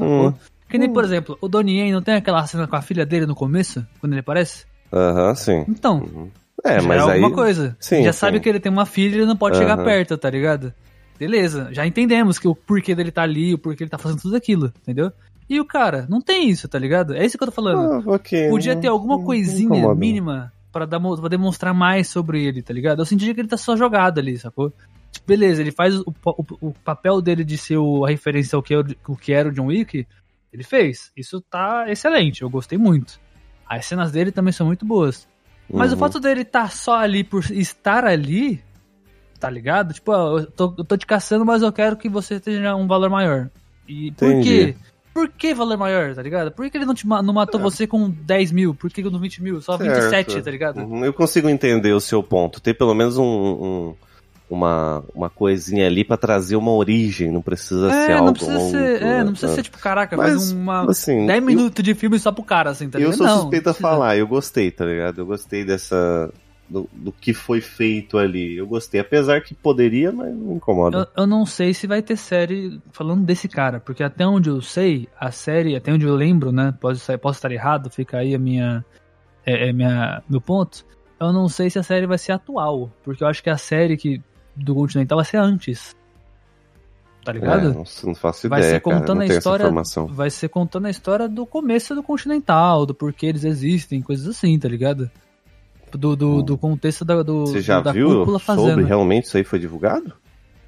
B: Hum.
A: Que nem, por exemplo, o Donnie Yen não tem aquela cena com a filha dele no começo, quando ele aparece?
B: Aham, sim.
A: Então,
B: Uhum. É,
A: já
B: mas
A: é
B: aí.
A: alguma coisa.
B: Sim,
A: já
B: sim.
A: sabe que ele tem uma filha e ele não pode chegar
B: Aham.
A: perto, tá ligado? Beleza, já entendemos que o porquê dele tá ali, o porquê ele tá fazendo tudo aquilo, entendeu? E o cara, não tem isso, tá ligado? É isso que eu tô falando.
B: Ah, ok.
A: Podia ter alguma coisinha mínima pra demonstrar mais sobre ele, tá ligado? Eu senti que ele tá só jogado ali, sacou? Tipo, beleza, ele faz o, o- o papel dele de ser o- a referência ao que, o que era o John Wick, ele fez. Isso tá excelente, eu gostei muito. As cenas dele também são muito boas. Mas o
B: Uhum.
A: fato dele estar só ali por estar ali, tá ligado? Tipo, ó, eu tô, eu tô te caçando, mas eu quero que você tenha um valor maior. E por
B: Entendi.
A: quê? Por que valor maior, tá ligado? Por que ele não, te, não matou você com 10 mil? Por que com 20 mil? Só
B: Certo.
A: 27, tá ligado?
B: Uhum, Eu consigo entender o seu ponto. Ter pelo menos um, um- uma, uma coisinha ali pra trazer uma origem, não precisa ser
A: É,
B: algo
A: não precisa
B: longo,
A: ser, é,
B: né?
A: não precisa ser tipo, caraca,
B: Mas,
A: faz uma
B: assim,
A: 10
B: eu-
A: minutos de filme só pro cara, assim, tá
B: eu
A: ligado?
B: sou
A: Não,
B: suspeito a
A: não precisa.
B: falar, eu gostei, tá ligado? Eu gostei dessa. Do, do que foi feito ali. Eu gostei, apesar que poderia, mas não incomoda.
A: Eu, eu não sei se vai ter série falando desse cara, porque até onde eu sei, a série, até onde eu lembro, né? Posso, posso estar errado, fica aí a minha, é, é minha, meu ponto. Eu não sei se a série vai ser atual, porque eu acho que a série que, do Continental vai ser antes. Tá
B: É,
A: ligado?
B: não, não faço
A: vai
B: ideia,
A: ser
B: cara.
A: contando
B: Não
A: a história. Vai ser contando a história do começo do Continental, do porquê eles existem, coisas assim, tá ligado? Do, do, do contexto da, do,
B: Você já
A: da
B: viu
A: cúpula
B: sobre
A: fazendo.
B: realmente isso aí foi divulgado?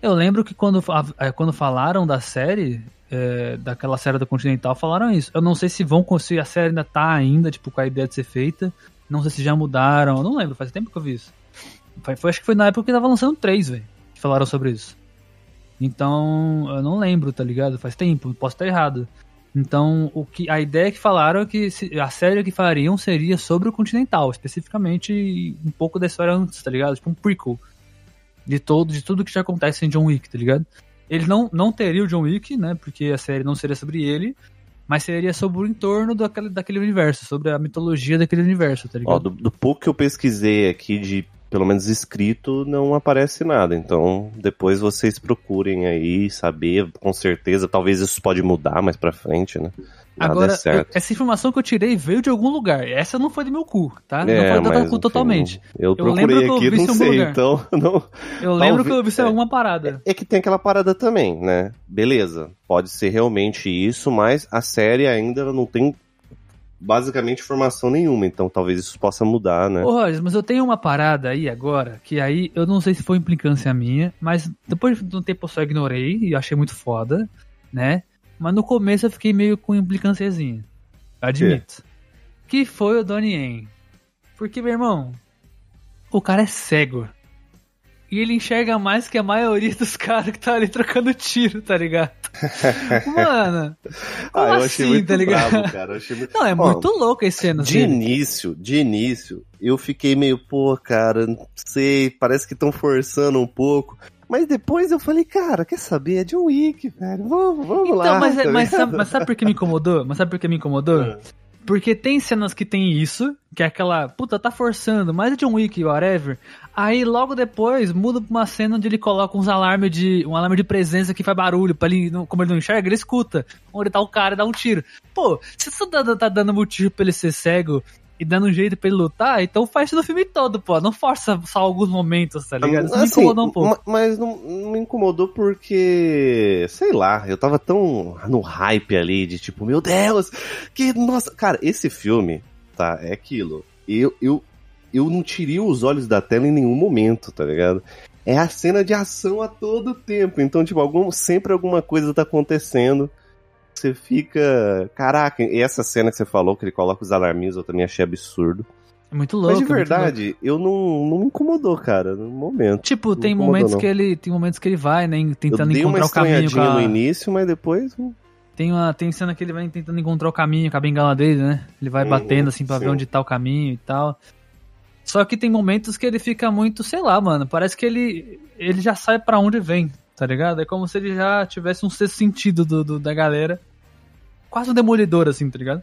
A: Eu lembro que quando, eh, quando falaram da série, eh, daquela série do Continental, falaram isso. Eu não sei se vão se a série ainda tá ainda, tipo, com a ideia de ser feita. Não sei se já mudaram, eu não lembro, faz tempo que eu vi isso. Foi, foi- acho que foi na época que tava lançando três, velho, que falaram sobre isso. Então, eu não lembro, tá ligado? Faz tempo, posso estar errado. Então, o que, a ideia que falaram é que se- a série que fariam seria sobre o Continental, especificamente um pouco da história antes, tá ligado? Tipo um prequel de todo de tudo que já acontece em John Wick, tá ligado? Ele não, não teria o John Wick, né? Porque a série não seria sobre ele, mas seria sobre o entorno daquele, daquele universo, sobre a mitologia daquele universo, tá ligado?
B: Ó, do, do pouco que eu pesquisei aqui de, pelo menos escrito, não aparece nada. Então, depois vocês procurem aí saber, com certeza. Talvez isso pode mudar mais pra frente, né? Nada
A: Agora,
B: é
A: eu- essa informação que eu tirei veio de algum lugar. Essa não foi do meu cu, tá? não
B: É,
A: foi do meu cu
B: enfim,
A: totalmente.
B: Eu
A: lembro
B: procurei
A: que eu
B: aqui, não sei,
A: lugar.
B: então não.
A: Eu lembro que eu vi em alguma parada.
B: É que tem aquela parada também, né? Beleza, pode ser realmente isso, mas a série ainda não tem basicamente informação nenhuma, então talvez isso possa mudar, né?
A: Ô, Rogers, mas eu tenho uma parada aí agora, que aí eu não sei se foi implicância minha, mas depois de um tempo eu só ignorei e achei muito foda, né? Mas no começo eu fiquei meio com implicânciazinha. Admito. Que foi o Donnie Yen. Porque, meu irmão, o cara é cego. E ele enxerga mais que a maioria dos caras que tá ali trocando tiro, tá ligado? Mano,
B: ah, eu
A: assim,
B: achei muito
A: tá ligado?
B: bravo, cara. Eu achei muito...
A: Não, é muito louco as cenas
B: De
A: dele.
B: início, de início, eu fiquei meio, pô, cara, não sei, parece que estão forçando um pouco. Mas depois eu falei, cara, quer saber? É John Wick, velho. Vamos, vamos
A: Então,
B: lá.
A: mas, é-
B: tá
A: mas, sabe, mas sabe por que me incomodou? Mas sabe por que me incomodou?
B: É.
A: Porque tem cenas que tem isso, que é aquela, puta, tá forçando, mas é John Wick, whatever. Aí logo depois muda pra uma cena onde ele coloca uns alarmes de. um alarme de presença que faz barulho, pra ele, como ele não enxerga, ele escuta. Onde tá o cara e dá um tiro. Pô, se você tá, tá dando motivo pra ele ser cego e dando um jeito pra ele lutar, então faz isso no filme todo, pô. Não força só alguns momentos, tá ligado? Isso me
B: Assim,
A: incomodou um pouco.
B: ma- Mas não, não me incomodou porque, sei lá, eu tava tão no hype ali de tipo, meu Deus, que nossa, cara, esse filme, tá, é aquilo. Eu, eu, eu não tirei os olhos da tela em nenhum momento, tá ligado? É a cena de ação a todo tempo. Então, tipo, algum, sempre alguma coisa tá acontecendo. Você fica. Caraca, e essa cena que você falou, que ele coloca os alarminhos, eu também achei absurdo.
A: É muito louco.
B: Mas de
A: é
B: verdade, eu não, não me incomodou, cara, no momento.
A: Tipo, tem momentos
B: não.
A: que ele. Tem momentos que ele vai, né? Tentando encontrar o caminho com a...
B: no início, mas depois. hum,
A: Tem, uma, tem cena que ele vai tentando encontrar o caminho com a bengala dele, né? Ele vai batendo assim pra
B: sim.
A: ver onde tá o caminho e tal. Só que tem momentos que ele fica muito, sei lá, mano. Parece que ele, ele já sabe pra onde vem, tá ligado? É como se ele já tivesse um sexto sentido do, do- da galera. Quase um demolidor, assim, tá ligado?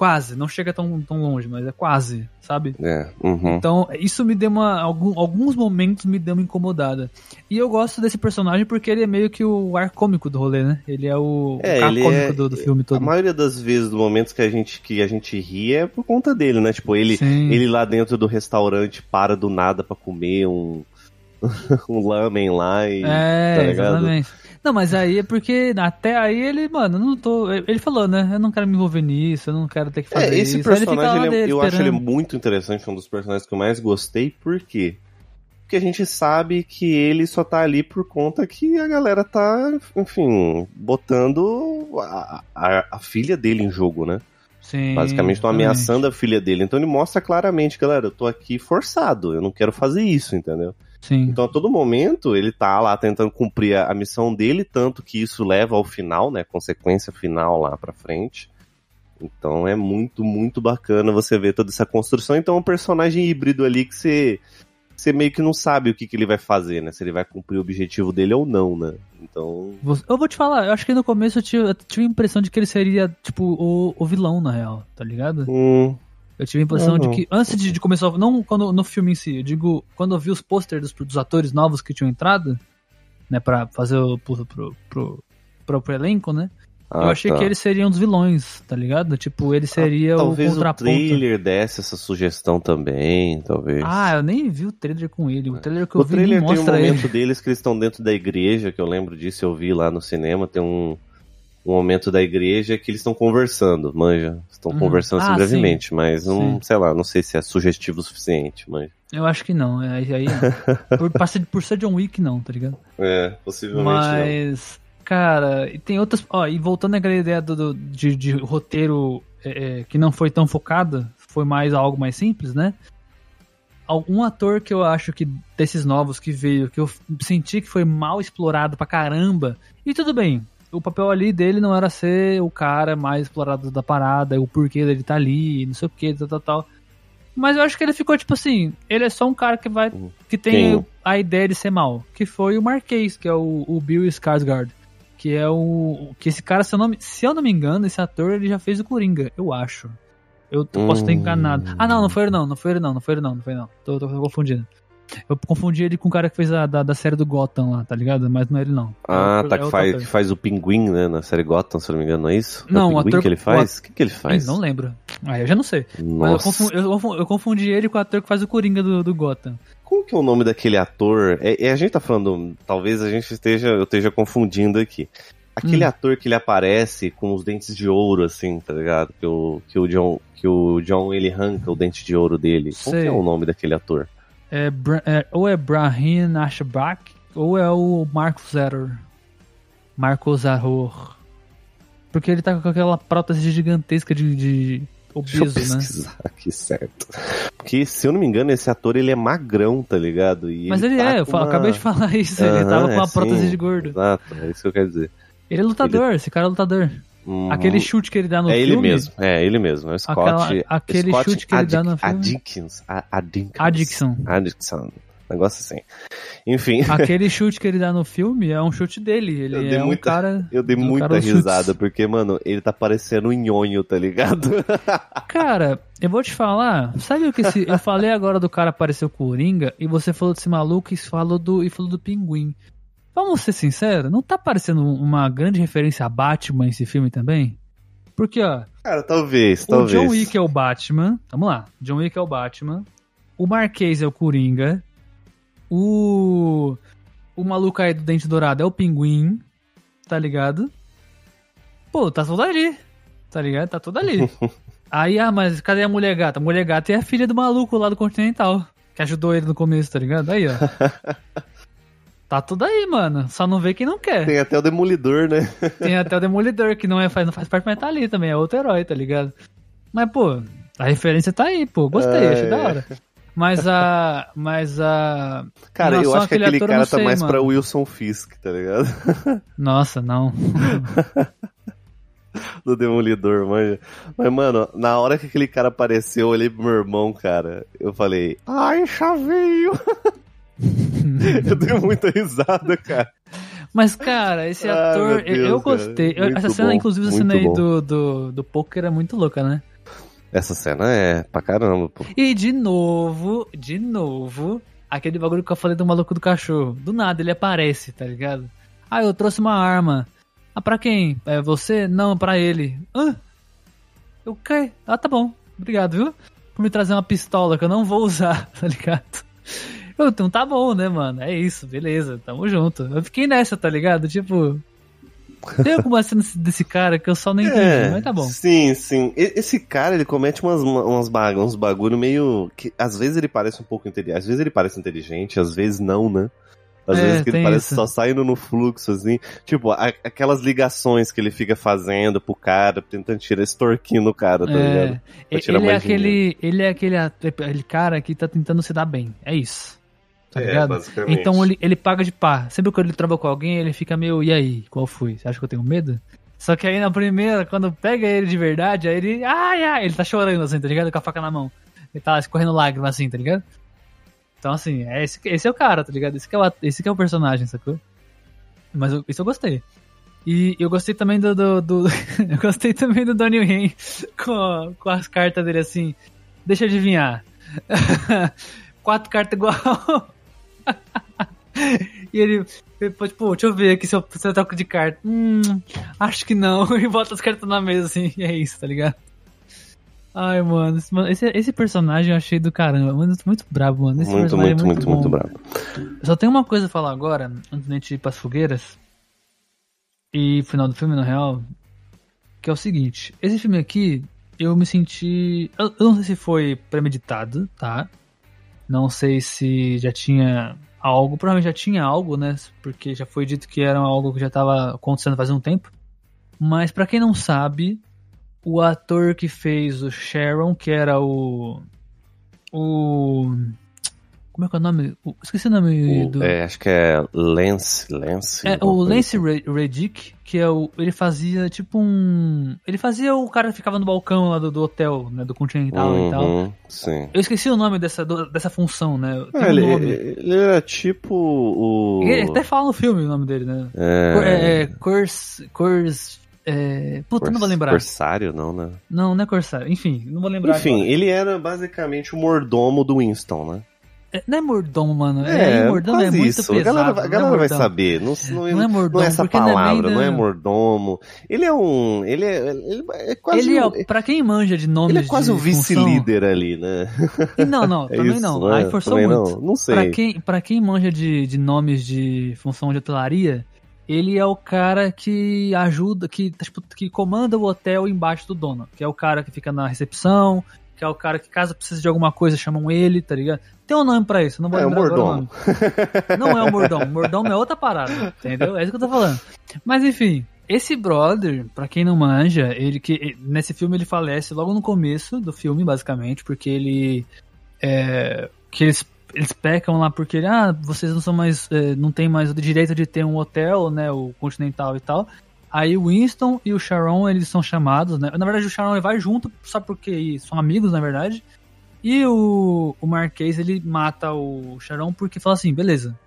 A: Quase. Não chega tão, tão longe, mas é quase, sabe?
B: É, uhum.
A: Então, isso me deu uma. Algum, alguns momentos me deu uma incomodada. E eu gosto desse personagem porque ele é meio que o ar cômico do rolê, né? Ele é o, o
B: É,
A: ar
B: ele
A: cômico
B: é-
A: do, do filme
B: A
A: todo.
B: maioria das vezes, dos momentos que a gente, que a gente ri é por conta dele, né? Tipo, ele,
A: Sim.
B: ele lá dentro do restaurante para do nada pra comer um, um lamen lá e.
A: É,
B: tá ligado?
A: exatamente. Não, mas aí é porque até aí ele, mano, não tô. Ele falou, né? Eu não quero me envolver nisso, eu não quero ter que fazer
B: É, esse
A: isso. Aí ele
B: personagem, ele é- eu acho ele muito interessante, um dos personagens que eu mais gostei, por quê? Porque a gente sabe que ele só tá ali por conta que a galera tá, enfim, botando a, a, a filha dele em jogo, né?
A: Sim,
B: Basicamente estão ameaçando a filha dele. Então ele mostra claramente, galera, eu tô aqui forçado, eu não quero fazer isso, entendeu?
A: Sim.
B: Então a todo momento ele tá lá tentando cumprir a, a missão dele, tanto que isso leva ao final, né? Consequência final lá pra frente. Então é muito, muito bacana você ver toda essa construção. Então é um personagem híbrido ali que você, você meio que não sabe o que, que ele vai fazer, né? Se ele vai cumprir o objetivo dele ou não, né? Então.
A: Eu vou te falar, eu acho que no começo eu tive, eu tive a impressão de que ele seria, tipo, o, o vilão, na real, tá ligado?
B: Hum,
A: Eu tive a impressão
B: Uhum.
A: de que, antes de, de começar, não quando, no filme em si, eu digo, quando eu vi os posters dos, dos atores novos que tinham entrado, né, pra fazer o, pro, pro, pro, pro, pro elenco, né, eu
B: ah,
A: achei
B: tá.
A: que ele seria um dos vilões, tá ligado? Tipo, ele seria o
B: Talvez o
A: contraponto.
B: trailer desse essa sugestão também, talvez.
A: Ah, eu nem vi o trailer com ele, o trailer que eu
B: O
A: vi
B: trailer
A: nem
B: tem um
A: mostra
B: momento
A: ele.
B: deles que eles estão dentro da igreja, que eu lembro disso, eu vi lá no cinema, tem um, um momento da igreja que eles estão conversando, manja. Estão
A: Uhum.
B: conversando assim
A: Ah,
B: brevemente, mas não,
A: Sim.
B: sei lá, não sei se é sugestivo o suficiente, mas.
A: Eu acho que não, é, aí, aí não. por, por ser- John Wick, não, tá ligado?
B: É, possivelmente
A: Mas, cara, e tem outras. Ó, e voltando àquela ideia do, do- de, de roteiro é, é, que não foi tão focada, foi mais algo mais simples, né? Algum ator que eu acho que desses novos que veio, que eu senti que foi mal explorado pra caramba. E tudo bem, o papel ali dele não era ser o cara mais explorado da parada, o porquê dele tá ali, não sei o que, tal, tal, tal. Mas eu acho que ele ficou tipo assim, ele é só um cara que vai. que tem
B: Quem?
A: a ideia de ser mal. Que foi o Marquês, que é o, o Bill Skarsgård. Que é o. Que esse cara, se eu, não, me- se eu não me engano, esse ator ele já fez o Coringa, eu acho. Eu t- posso
B: Hum.
A: enganado. Ah, não, não foi ele não, não foi ele não, não foi ele não, não foi ele não. Tô, tô, tô confundindo. Eu confundi ele com o cara que fez a da, da série do Gotham lá, tá ligado? Mas não é ele não.
B: Ah,
A: É
B: tá,
A: é
B: que faz, que faz o pinguim, né, na série Gotham, se eu não me engano, não é isso? É
A: Não,
B: o
A: o
B: pinguim
A: ator-
B: que ele faz? O que, que ele faz?
A: Não lembro. Ah, eu já não sei. Mas eu
B: Nossa.
A: confundi, eu, eu confundi ele com o ator que faz o Coringa do, do Gotham.
B: Como que é o nome daquele ator? É, é, a gente tá falando, talvez a gente esteja, eu esteja confundindo aqui. Aquele
A: Hum.
B: ator que ele aparece com os dentes de ouro, assim, tá ligado? Que o, que o John, que o John ele arranca o dente de ouro dele. Como
A: Sei.
B: que é o nome daquele ator?
A: É, é, ou é Brahim Ashbach, ou é o Marco Zeror. Marco Zeror. Porque ele tá com aquela prótese gigantesca de, de,
B: Deixa eu
A: obeso, né?
B: aqui, certo. Porque, se eu não me engano, esse ator, ele é magrão, tá ligado? E
A: Mas ele,
B: tá
A: é, eu
B: uma-
A: acabei de falar isso. ele tava com
B: é,
A: uma prótese
B: sim.
A: de gordo.
B: Exato, é isso que eu quero dizer.
A: Ele é lutador, esse cara é lutador.
B: Uhum.
A: Aquele chute que ele dá no
B: É
A: filme.
B: ele mesmo, é ele mesmo, é o Scott.
A: Aquela- aquele
B: Scott
A: chute que ele dá no filme.
B: Adkins, Adkins. Negócio assim. Enfim,
A: Aquele chute que ele dá no filme é um chute dele. Ele
B: Eu dei
A: é um
B: muita-
A: cara.
B: eu dei
A: um
B: muita
A: dos chutes.
B: risada, porque, mano, ele tá parecendo um nhonho, tá ligado?
A: Cara, eu vou te falar. Sabe o que esse, eu falei agora do cara aparecer o Coringa e você falou desse maluco e falou do e falou do Pinguim. Vamos ser sinceros, não tá parecendo uma grande referência a Batman esse filme também? Porque, ó,
B: Cara, talvez,
A: o
B: talvez.
A: John Wick é o Batman. Vamos lá. John Wick é o Batman. O Marquês é o Coringa. O. O maluco aí do Dente Dourado é o Pinguim. Tá ligado? Pô, tá tudo ali. Tá ligado? Tá tudo ali. aí, ah, mas cadê a mulher gata? A mulher gata é a filha do maluco lá do Continental. Que ajudou ele no começo, tá ligado? Aí, ó. tá tudo aí, mano. Só não vê quem não quer.
B: Tem até o Demolidor, né?
A: Tem até o Demolidor, que não, é, faz, não faz parte, mas tá ali também, é outro herói, tá ligado? Mas, pô, a referência tá aí, pô. Gostei,
B: Ah,
A: achei
B: é.
A: da hora. Mas a. Mas a.
B: Cara, eu acho que
A: aquele ator
B: cara tá
A: sei,
B: mais
A: mano.
B: pra Wilson Fisk, tá ligado?
A: Nossa, não.
B: Do Demolidor, manja. Mas, mano, na hora que aquele cara apareceu, eu olhei pro meu irmão, cara. Eu falei, ai, chavinho! eu dei muita risada, cara.
A: Mas, cara, esse
B: Ai,
A: ator,
B: Deus,
A: eu gostei. Essa cena,
B: bom,
A: inclusive, essa cena aí
B: bom.
A: do, do, do poker é muito louca, né?
B: Essa cena é pra caramba, pô.
A: E de novo, de novo, aquele bagulho que eu falei do maluco do cachorro. Do nada ele aparece, tá ligado? Ah, eu trouxe uma arma. Ah, pra quem? É você? Não, pra ele. Hã? Eu quê? Ah, tá bom. Obrigado, viu? Por me trazer uma pistola que eu não vou usar, tá ligado? Então tá bom, né, mano? É isso, beleza, tamo junto. Eu fiquei nessa, tá ligado? Tipo. Tem alguma cena desse cara que eu só não entendi, mas tá bom.
B: É, Sim, sim. Esse cara, ele comete umas, umas bag uns bagulho meio. que Às vezes ele parece um pouco inteligente. Às vezes ele parece inteligente, às vezes não, né? Às
A: É,
B: vezes que ele parece
A: isso.
B: só saindo no fluxo, assim. Tipo, a- aquelas ligações que ele fica fazendo pro cara, tentando tirar, extorquindo o cara, tá ligado?
A: É,
B: Pra tirar
A: ele é aquele, ele é aquele, at- aquele cara que tá tentando se dar bem. É isso. Tá
B: É,
A: ligado?
B: basicamente.
A: Então ele, ele paga de pá. Sempre que ele trava com alguém, ele fica meio, e aí, qual foi? Você acha que eu tenho medo? Só que aí na primeira, quando pega ele de verdade, aí ele. Ai, ai, ele tá chorando assim, tá ligado? Com a faca na mão. Ele tá escorrendo lágrimas assim, tá ligado? Então, assim, é esse, esse é o cara, tá ligado? Esse que é o, esse que é o personagem, sacou? Mas eu- isso eu gostei. E eu gostei também do. do, do- eu gostei também do Donnie Yen com, com as cartas dele assim. Deixa eu adivinhar. Quatro cartas igual. e ele. Tipo, deixa eu ver aqui se eu, se eu troco de carta. Hum, acho que não. E bota as cartas na mesa assim. E é isso, tá ligado? Ai, mano. esse- Esse, personagem eu achei do caramba. Mano, muito brabo, mano. Esse
B: Muito, muito,
A: é
B: muito,
A: bom.
B: muito bravo.
A: Eu só tenho uma coisa a falar agora, antes da gente ir pras fogueiras. E final do filme, na real. Que é o seguinte: esse filme aqui, eu me senti. Eu, eu não sei se foi premeditado, tá? Não sei se já tinha algo. Provavelmente já tinha algo, né? Porque já foi dito que era algo que já tava acontecendo faz um tempo. Mas pra quem não sabe, o ator que fez o Sharon, que era o. O. Como é que é o nome? O- esqueci o nome
B: O-
A: do.
B: é, acho que é Lance. Lance.
A: É, o Lance
B: assim.
A: Re- Reddick, que é o. Ele fazia tipo um. Ele fazia o cara que ficava no balcão lá do, do hotel, né? Do Continental e tal.
B: Uhum, Sim.
A: Eu esqueci o nome dessa, do- dessa função, né?
B: Ah,
A: um
B: ele,
A: nome.
B: ele era tipo o.
A: Ele até fala no filme o nome dele, né?
B: É,
A: Cor- É, é Cors. Cors. É... Puta, não vou lembrar.
B: Corsário, não, né?
A: Não, não é Corsário. Enfim, não vou lembrar.
B: Enfim,
A: agora.
B: ele era basicamente o mordomo do Winston, né?
A: É, não é mordomo, mano. É, mordomo é muito
B: isso.
A: pesado.
B: a galera, vai- a
A: não é
B: galera vai
A: mordomo.
B: saber. Não, não,
A: Não é mordomo,
B: essa
A: não é bem
B: palavra,
A: da-
B: não é mordomo. Ele é um. Ele é, ele é quase.
A: Ele é,
B: um-
A: pra quem manja de nomes
B: ele é quase o vice-líder ali, né?
A: E Não, não,
B: É
A: também
B: isso,
A: não.
B: né?
A: Aí forçou muito.
B: Não, não sei.
A: Pra quem, pra quem manja de, de nomes de função de hotelaria, ele é o cara que ajuda, que, tipo, que comanda o hotel embaixo do dono. Que é o cara que fica na recepção, que é o cara que, caso precise de alguma coisa, chamam ele, tá ligado? Tem um nome pra isso, não vou
B: É, o
A: lembrar o
B: mordomo.
A: Não é o mordomo, mordomo é outra parada, entendeu? É isso que eu tô falando. Mas enfim, esse brother, pra quem não manja, ele que nesse filme ele falece logo no começo do filme, basicamente, porque ele é, que eles eles pecam lá porque ah, vocês não são mais é, não tem mais o direito de ter um hotel, né, o Continental e tal. Aí o Winston e o Sharon, eles são chamados, né? Na verdade o Sharon vai junto, só porque são amigos, na verdade. E o, o Marquês, ele mata o Sharon porque fala assim, beleza,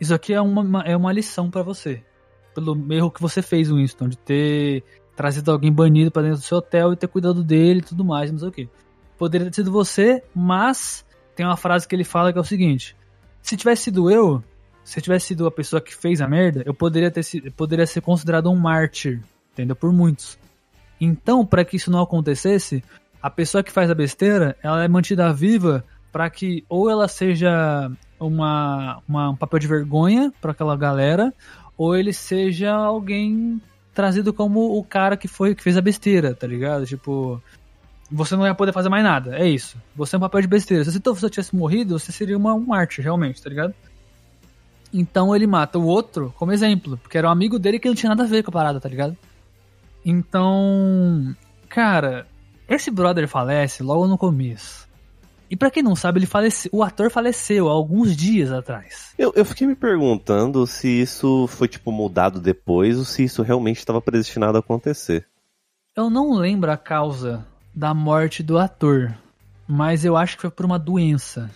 A: isso aqui é uma, é uma lição para você pelo erro que você fez, Winston, de ter trazido alguém banido para dentro do seu hotel e ter cuidado dele e tudo mais, não sei o que. Poderia ter sido você, mas tem uma frase que ele fala que é o seguinte: se tivesse sido eu, se tivesse sido a pessoa que fez a merda, eu poderia ter poderia ser considerado um mártir, entendeu? Por muitos. Então, para que isso não acontecesse, a pessoa que faz a besteira, ela é mantida viva para que ou ela seja uma, uma, um papel de vergonha para aquela galera, ou ele seja alguém trazido como o cara que foi que fez a besteira, tá ligado? Tipo, você não ia poder fazer mais nada, é isso. Você é um papel de besteira. Se você tivesse morrido, você seria uma, um Marte, realmente, tá ligado? Então ele mata o outro como exemplo, porque era um amigo dele que não tinha nada a ver com a parada, tá ligado? Então, cara, esse brother falece logo no começo. E para quem não sabe, ele faleceu, o ator faleceu há alguns dias atrás.
B: Eu, eu fiquei me perguntando se isso foi, tipo, mudado depois ou se isso realmente estava predestinado a acontecer.
A: Eu não lembro a causa da morte do ator, mas eu acho que foi por uma doença.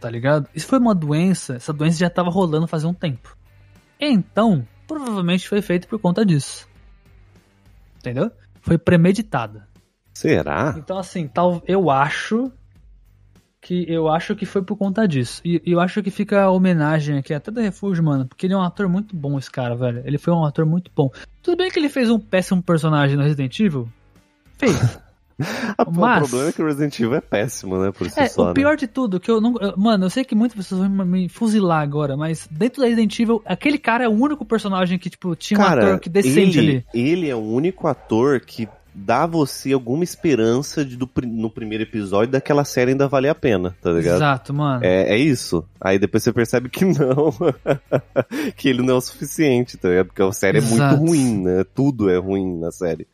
A: Tá ligado? Isso foi uma doença, essa doença já tava rolando faz um tempo. Então, provavelmente foi feito por conta disso. Entendeu? Foi premeditada.
B: Será?
A: Então, assim, tal, eu acho que eu acho que foi por conta disso. E eu acho que fica a homenagem aqui até do Refúgio, mano, porque ele é um ator muito bom, esse cara, velho. Ele foi um ator muito bom. Tudo bem que ele fez um péssimo personagem no Resident Evil. Fez.
B: Mas... O problema é que o Resident Evil é péssimo, né? Por si
A: é,
B: só,
A: o
B: né?
A: pior de tudo, que eu não. Mano, eu sei que muitas pessoas vão me fuzilar agora, mas dentro da Resident Evil, aquele cara é o único personagem que, tipo, tinha
B: cara,
A: um ator que decente
B: ele,
A: ali.
B: Ele é o único ator que dá a você alguma esperança de do, no primeiro episódio daquela série ainda valer a pena, tá ligado?
A: Exato, mano.
B: É, é isso. Aí depois você percebe que não. que ele não é o suficiente, tá ligado? Porque a série
A: Exato.
B: é muito ruim, né? Tudo é ruim na série.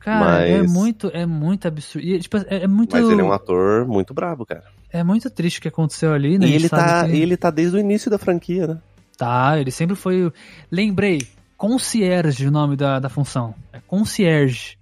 A: Cara, é
B: Mas-
A: muito, é muito absurdo. E, tipo, é, é muito.
B: Mas ele é um ator muito brabo, cara.
A: É muito triste o que aconteceu ali, né?
B: E ele tá,
A: que-
B: ele tá desde o início da franquia, né?
A: Tá, ele sempre foi. Lembrei, concierge o nome da, da função. É concierge.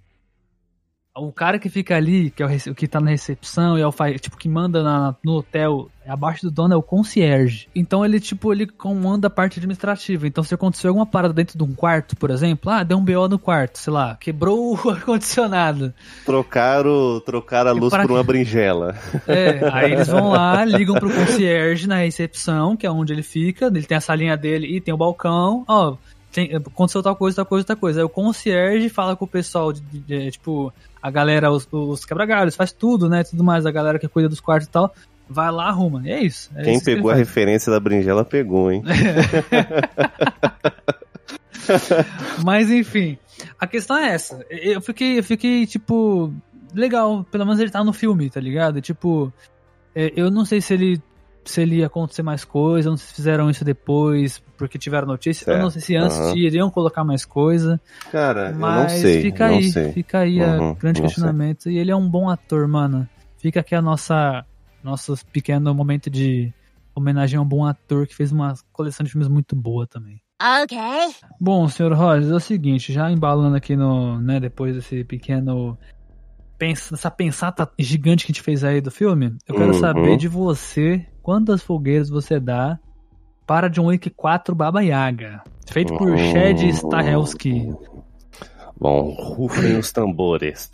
A: O cara que fica ali, que é o, que tá na recepção e é o tipo que manda na- no hotel, abaixo do dono é o concierge. Então ele tipo ele comanda a parte administrativa. Então se aconteceu alguma parada dentro de um quarto, por exemplo, ah, deu um BO no quarto, sei lá, quebrou o ar condicionado.
B: Trocaram, trocaram a luz por uma berinjela.
A: É, aí eles vão lá, ligam pro concierge na recepção, que é onde ele fica, ele tem a salinha dele e tem o balcão, ó, tem, aconteceu tal coisa, tal coisa, tal coisa. Aí o concierge fala com o pessoal, de, de- de- tipo, a galera, os, os quebra-galhos, faz tudo, né, tudo mais, a galera que cuida dos quartos e tal, vai lá, arruma. E é isso. é
B: Quem
A: isso que
B: pegou a
A: faz.
B: referência da berinjela pegou, hein?
A: Mas enfim, a questão é essa. Eu fiquei, eu fiquei tipo, legal, pelo menos ele tá no filme, tá ligado? Tipo, é, eu não sei se ele se ele ia acontecer mais coisa, não sei se fizeram isso depois, porque tiveram notícia, eu não sei se antes
B: Aham.
A: iriam colocar mais coisa,
B: Cara,
A: mas
B: eu não sei.
A: fica
B: não
A: aí,
B: sei.
A: fica aí
B: Uhum,
A: a grande
B: não sei.
A: questionamento. E ele é um bom ator, mano. Fica aqui a nossa nosso pequeno momento de homenagem a um bom ator que fez uma coleção de filmes muito boa também.
E: Okay.
A: Bom, senhor Rogers, é o seguinte, já embalando aqui no, né, depois desse pequeno essa pensata gigante que a gente fez aí do filme, eu quero
B: Uhum.
A: saber de você quantas fogueiras você dá para John Wick 4 Baba Yaga, feito por. Chad Stahelski.
B: Bom, rufem os tambores.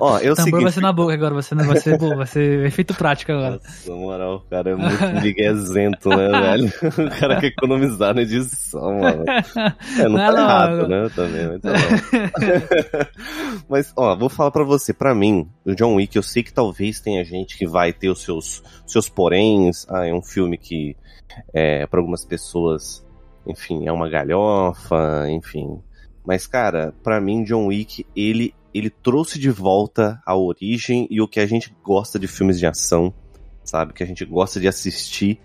B: Ó, é o
A: Tambor vai
B: seguinte.
A: ser na boca agora, vai ser, vai ser, boa, vai ser efeito prático agora.
B: Nossa, na moral, o cara é muito miguezento, né, velho? O cara quer economizar na edição, mano. É, não
A: Não
B: tá
A: é
B: errado,
A: logo.
B: né? Também, mas tá bom. Mas, ó, vou falar pra você. Pra mim, o John Wick, eu sei que talvez tenha gente que vai ter os seus, seus poréns. Ah, é um filme que, é, pra algumas pessoas, enfim, é uma galhofa, enfim. Mas, cara, pra mim, John Wick, ele, ele trouxe de volta a origem e o que a gente gosta de filmes de ação, sabe? Que a gente gosta de assistir.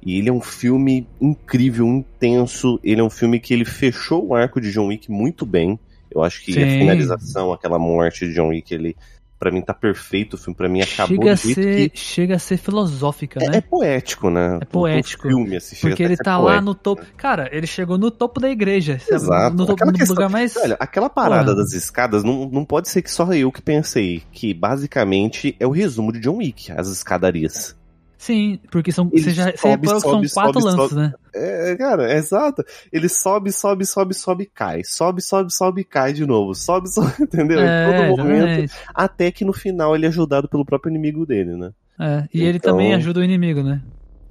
B: E ele é um filme incrível, intenso. Ele é um filme que ele fechou o arco de John Wick muito bem. Eu acho que
A: Sim.
B: a finalização, aquela morte de John Wick, ele Pra mim tá perfeito, o filme pra mim acabou
A: Chega a, ser,
B: que...
A: chega a ser filosófica,
B: É,
A: né?
B: é poético, né?
A: É poético.
B: O filme, assim,
A: Porque ele tá lá
B: poético.
A: no topo. Cara, ele chegou no topo da igreja.
B: Exato.
A: No, topo,
B: Aquela
A: no
B: questão-
A: lugar mais.
B: Olha, aquela parada
A: Porra.
B: das escadas não, não pode ser que só eu que pensei, que basicamente é o resumo de John Wick, as escadarias.
A: Sim, porque são.
B: Ele
A: Você já você
B: sobe,
A: que
B: sobe,
A: são quatro
B: sobe,
A: lances,
B: sobe.
A: né?
B: É, cara, é exato. Ele sobe, sobe, sobe, sobe, cai. Sobe, sobe, sobe, cai de novo. Sobe, sobe, entendeu? em
A: É,
B: todo momento.
A: exatamente.
B: Até que no final ele é ajudado pelo próprio inimigo dele, né?
A: É, e ele
B: Então-
A: também ajuda o inimigo, né?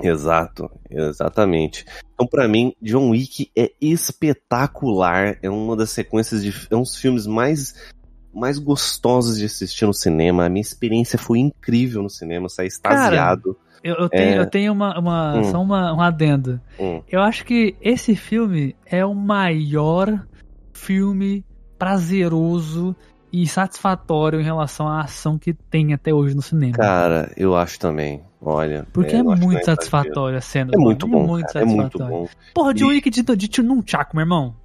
B: Exato, exatamente. Então, pra mim, John Wick é espetacular. É uma das sequências de. É um dos filmes mais. Mais gostosos de assistir no cinema. A minha experiência foi incrível no cinema. Saí extasiado.
A: Eu, eu tenho,
B: É.
A: eu tenho uma, uma
B: Hum.
A: só uma, um adendo.
B: Hum.
A: Eu acho que esse filme é o maior filme prazeroso e satisfatório em relação à ação que tem até hoje no cinema.
B: Cara, eu acho também. Olha.
A: Porque é,
B: que
A: muito satisfatório a cena.
B: É muito bom.
A: muito
B: cara, é muito bom.
A: Porra, de
B: E-
A: Wick de, de, de Nunchaku, meu irmão.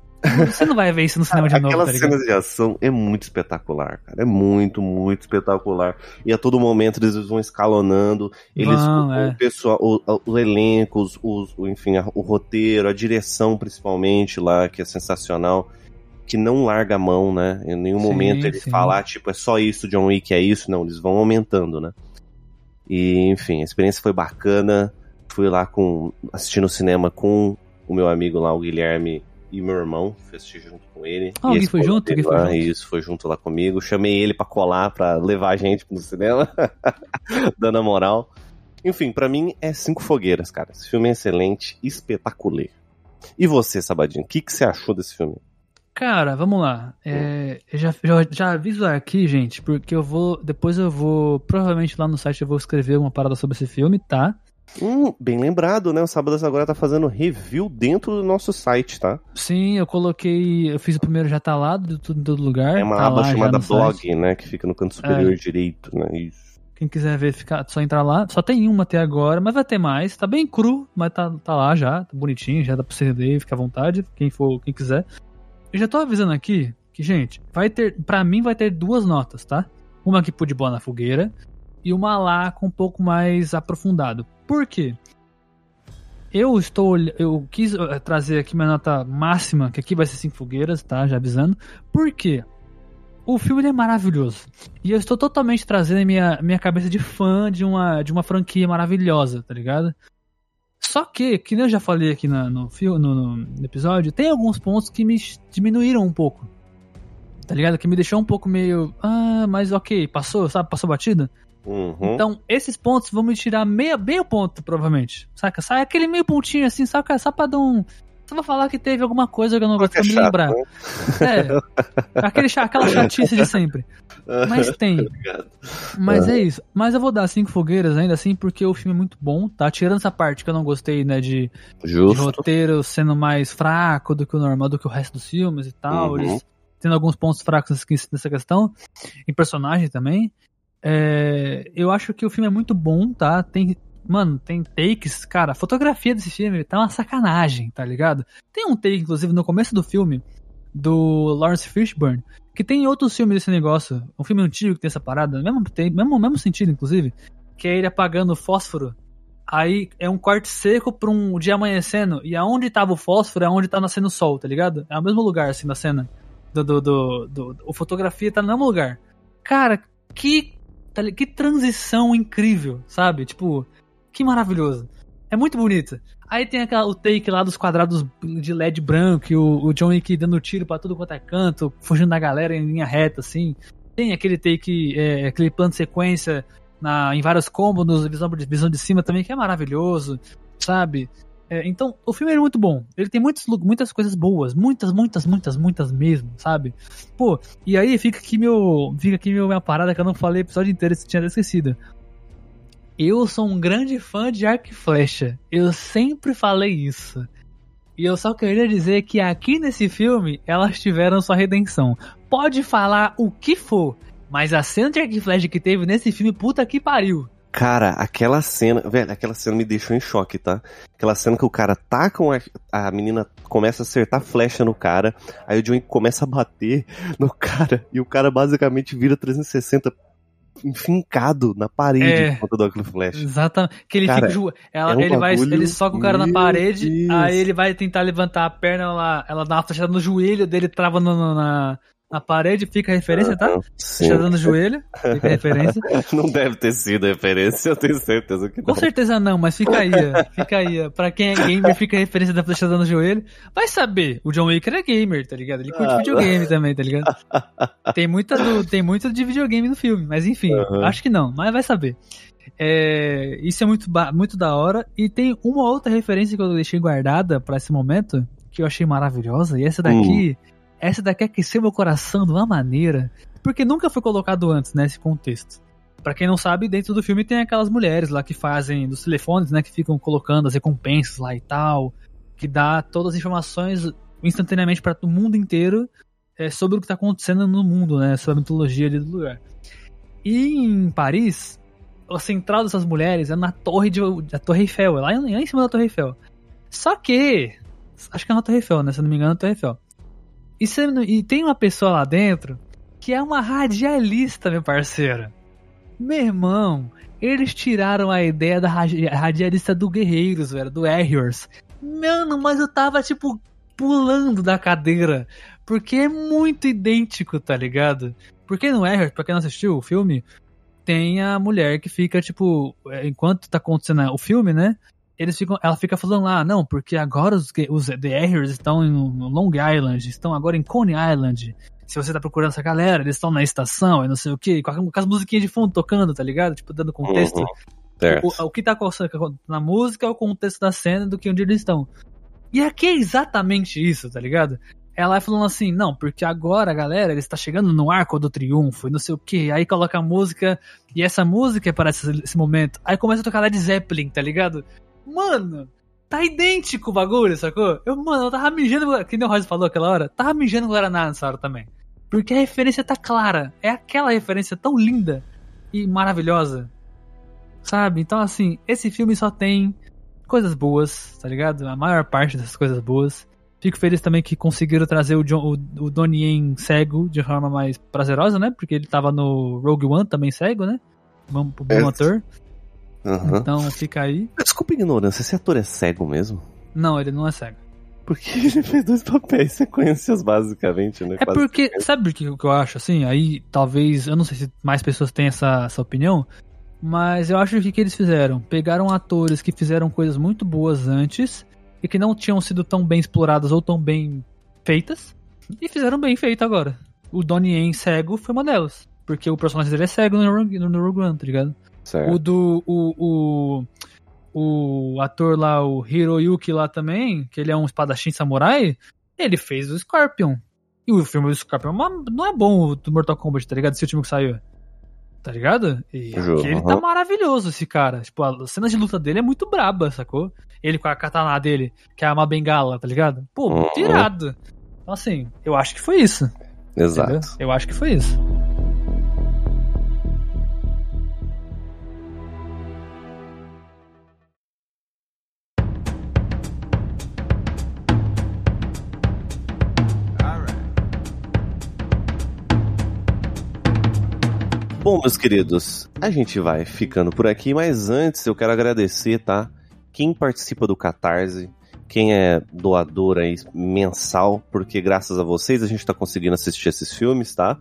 A: Você não vai ver isso no cinema de novo,
B: Aquelas
A: tá
B: cenas de ação é muito espetacular, cara. É muito, muito espetacular. E a todo momento eles vão escalonando. Eles, o,
A: é.
B: o pessoal, o, o, o elenco, os, os- o- enfim, o roteiro, a direção principalmente lá, que é sensacional. Que não larga a mão, né? Em nenhum
A: Sim,
B: momento ele
A: sim.
B: falar, tipo, é só isso, John Wick, é isso. Não, eles vão aumentando, né? E, enfim, a experiência foi bacana. Fui lá com assistir no cinema com o meu amigo lá, o Guilherme, e meu irmão. Assistir junto com ele.
A: Ah, o
B: a
A: Gui foi junto? Gui foi junto?
B: Isso, foi junto lá comigo. Chamei ele pra colar, pra levar a gente no cinema. Dando a moral. Enfim, pra mim é cinco fogueiras, cara. Esse filme é excelente, espetacular. E você, Sabadinho, o que, que você achou desse filme?
A: Cara, vamos lá. É, eu já, já, já aviso aqui, gente, porque eu vou. Depois eu vou. Provavelmente lá no site eu vou escrever uma parada sobre esse filme, tá?
B: Hum, bem lembrado, né? O Sábados agora tá fazendo review dentro do nosso site, tá?
A: Sim, eu coloquei. Eu fiz o primeiro já tá lá, do tudo em todo lugar.
B: É uma
A: tá
B: aba chamada blog,
A: site.
B: né? Que fica no canto superior
A: É.
B: direito, né? Isso.
A: Quem quiser ver, fica, só entrar lá. Só tem uma até agora, mas vai ter mais. Tá bem cru, mas tá, tá lá já, tá bonitinho, já dá pra você ler, fica à vontade, quem for, quem quiser. Eu já tô avisando aqui que, gente, vai ter. Pra mim vai ter duas notas, tá? Uma aqui pro de boa na fogueira e uma lá com um pouco mais aprofundado. Por quê? Eu estou. Eu quis eh, trazer aqui minha nota máxima, que aqui vai ser cinco fogueiras, tá? Já avisando. Por quê? O filme é maravilhoso. E eu estou totalmente trazendo minha, minha cabeça de fã de uma, de uma franquia maravilhosa, tá ligado? Só que, que eu já falei aqui na- no, no- no episódio, tem alguns pontos que me diminuíram um pouco. Tá ligado? Que me deixou um pouco meio. Ah, mas ok, passou, sabe? Passou batida.
B: Uhum.
A: Então, esses pontos vão me tirar meia, meio ponto, provavelmente. Saca? Sai aquele meio pontinho assim, saca? Só pra dar um. Só pra falar que teve alguma coisa que eu não gosto de me
B: chato,
A: lembrar.
B: né?
A: É. Aquele, aquela chatice de sempre. Mas tem.
B: Obrigado.
A: Mas é isso. Mas eu vou dar cinco fogueiras ainda assim, porque o filme é muito bom, tá? Tirando essa parte que eu não gostei, né, de, de roteiro sendo mais fraco do que o normal, do que o resto dos filmes e tal.
B: Uhum.
A: Eles tendo alguns pontos fracos nessa questão. Em personagem também. É, eu acho que o filme é muito bom, tá? Tem. Mano, tem takes. Cara, a fotografia desse filme tá uma sacanagem, tá ligado? Tem um take, inclusive, no começo do filme, do Lawrence Fishburne, que tem em outros filmes desse negócio. Um filme antigo que tem essa parada, mesmo, tem, mesmo, mesmo sentido, inclusive, que é ele apagando o fósforo. Aí é um corte seco pra um dia amanhecendo, e aonde tava o fósforo é onde tá nascendo o sol, tá ligado? É o mesmo lugar, assim, da cena. Do, do, do, do, do- fotografia tá no mesmo lugar. Cara, que, que transição incrível, sabe? Tipo, que maravilhoso. É muito bonito. Aí tem aquela, o take lá dos quadrados de LED branco e o, o John Wick dando tiro pra tudo quanto é canto, fugindo da galera em linha reta, assim. Tem aquele take, é, aquele plano de sequência na, em vários cômodos, visão, visão de cima também, que é maravilhoso, sabe? É, então, o filme é muito bom. Ele tem muitos, muitas coisas boas. Muitas, muitas, muitas, muitas mesmo, sabe? Pô, e aí fica aqui meu. Fica aqui meu, minha parada que eu não falei o episódio inteiro, tinha até esquecido. Eu sou um grande fã de arco e flecha. Eu sempre falei isso. E eu só queria dizer que aqui nesse filme elas tiveram sua redenção. Pode falar o que for, mas a cena de arco e flecha que teve nesse filme, puta que pariu.
B: Cara, aquela cena, velho, aquela cena me deixou em choque, tá? Aquela cena que o cara tá com a, a menina começa a acertar flecha no cara, aí o John começa a bater no cara e o cara basicamente vira 360 enfincado na parede
A: É.
B: por conta do flash.
A: Exatamente. Que ele
B: Cara,
A: fica. Ela,
B: é um
A: ele, vai, ele soca o cara na parede,
B: Deus.
A: aí ele vai tentar levantar a perna, ela, ela dá uma flechada no joelho dele, trava no- no- na, na parede, fica a referência, tá?
B: Sim.
A: Flechada no joelho, fica a referência.
B: Não deve ter sido referência, eu tenho certeza que
A: Com
B: não.
A: certeza não, mas fica aí, fica aí. Pra quem é gamer, fica a referência da flechada no joelho. Vai saber, o John Wick é gamer, tá ligado? Ele curte
B: Ah.
A: videogame também, tá ligado? Tem, muita do, tem muito de videogame no filme, mas enfim,
B: Aham.
A: acho que não, mas vai saber. É, isso é muito, muito da hora. E tem uma outra referência que eu deixei guardada pra esse momento, que eu achei maravilhosa, e essa daqui, essa daqui aqueceu meu coração de uma maneira, porque nunca foi colocado antes nesse contexto. Pra quem não sabe, dentro do filme tem aquelas mulheres lá que fazem dos telefones, né, que ficam colocando as recompensas lá e tal, que dá todas as informações instantaneamente para o mundo inteiro é, sobre o que tá acontecendo no mundo, né, sobre a mitologia ali do lugar. E em Paris, a central dessas mulheres é na torre de, da Torre Eiffel, é lá em, lá em cima da Torre Eiffel. Só que, acho que é na Torre Eiffel, né, se não me engano, é na Torre Eiffel. E, e tem uma pessoa lá dentro que é uma radialista, meu parceiro. Meu irmão, eles tiraram a ideia da radi- radialista do Guerreiros, velho, do Warriors. Mano, mas eu tava, tipo, pulando da cadeira. Porque é muito idêntico, tá ligado? Porque no Warriors, pra quem não assistiu o filme, tem a mulher que fica, tipo, é, enquanto tá acontecendo o filme, né? Eles ficam, ela fica falando lá, não, porque agora os, os The Warriors estão em Long Island, estão agora em Coney Island. Se você tá procurando essa galera, eles estão na estação e não sei o que, com, as musiquinhas de fundo tocando, tá ligado? Tipo, dando contexto.
B: Uhum.
A: O, o que tá acontecendo na música é o contexto da cena do que onde eles estão. E aqui é exatamente isso, tá ligado? Ela vai falando assim, não, porque agora, galera, eles tá chegando no arco do triunfo e não sei o que. Aí coloca a música, e essa música é para esse, esse momento. Aí começa a tocar Led Zeppelin, tá ligado? Mano, tá idêntico o bagulho, sacou? Eu, mano, eu tava mijando, que nem o Royce falou aquela hora, tava mijando Guaraná nessa hora também. Porque a referência tá clara. É aquela referência tão linda e maravilhosa. Sabe? Então, assim, esse filme só tem coisas boas, tá ligado? A maior parte dessas coisas boas. Fico feliz também que conseguiram trazer o, John, o, o Donnie Yen cego de forma mais prazerosa, né? Porque ele tava no Rogue One também cego, né? Bom, bom
B: É.
A: ator.
B: Uhum.
A: Então fica aí.
B: Desculpa a ignorância, esse ator é cego mesmo?
A: Não, ele não é cego.
B: Porque ele fez dois papéis sequências, basicamente, né?
A: É
B: Quase
A: porque, sabe o que, eu acho, assim? Aí, talvez, eu não sei se mais pessoas têm essa, essa opinião, mas eu acho que o que eles fizeram? Pegaram atores que fizeram coisas muito boas antes e que não tinham sido tão bem exploradas ou tão bem feitas e fizeram bem feito agora. O Donnie Yen cego foi uma delas, porque o personagem dele é cego no no Rogue One, tá ligado?
B: Certo.
A: O do. O, o, o ator lá, o Hiroyuki lá também, que ele é um espadachim samurai, ele fez o Scorpion. E o filme do Scorpion é não é bom o do Mortal Kombat, tá ligado? Esse último que saiu. Tá ligado? E ele tá maravilhoso, esse cara. Tipo, a cena de luta dele é muito braba, sacou? Ele com a katana dele, que é uma bengala, tá ligado? Pô, muito
B: Uhum.
A: irado. Então, assim, eu acho que foi isso.
B: Exato.
A: entendeu? Eu acho que foi isso.
B: Bom, meus queridos, a gente vai ficando por aqui, mas antes eu quero agradecer, tá? Quem participa do Catarse, quem é doador aí mensal, porque graças a vocês a gente tá conseguindo assistir esses filmes, tá?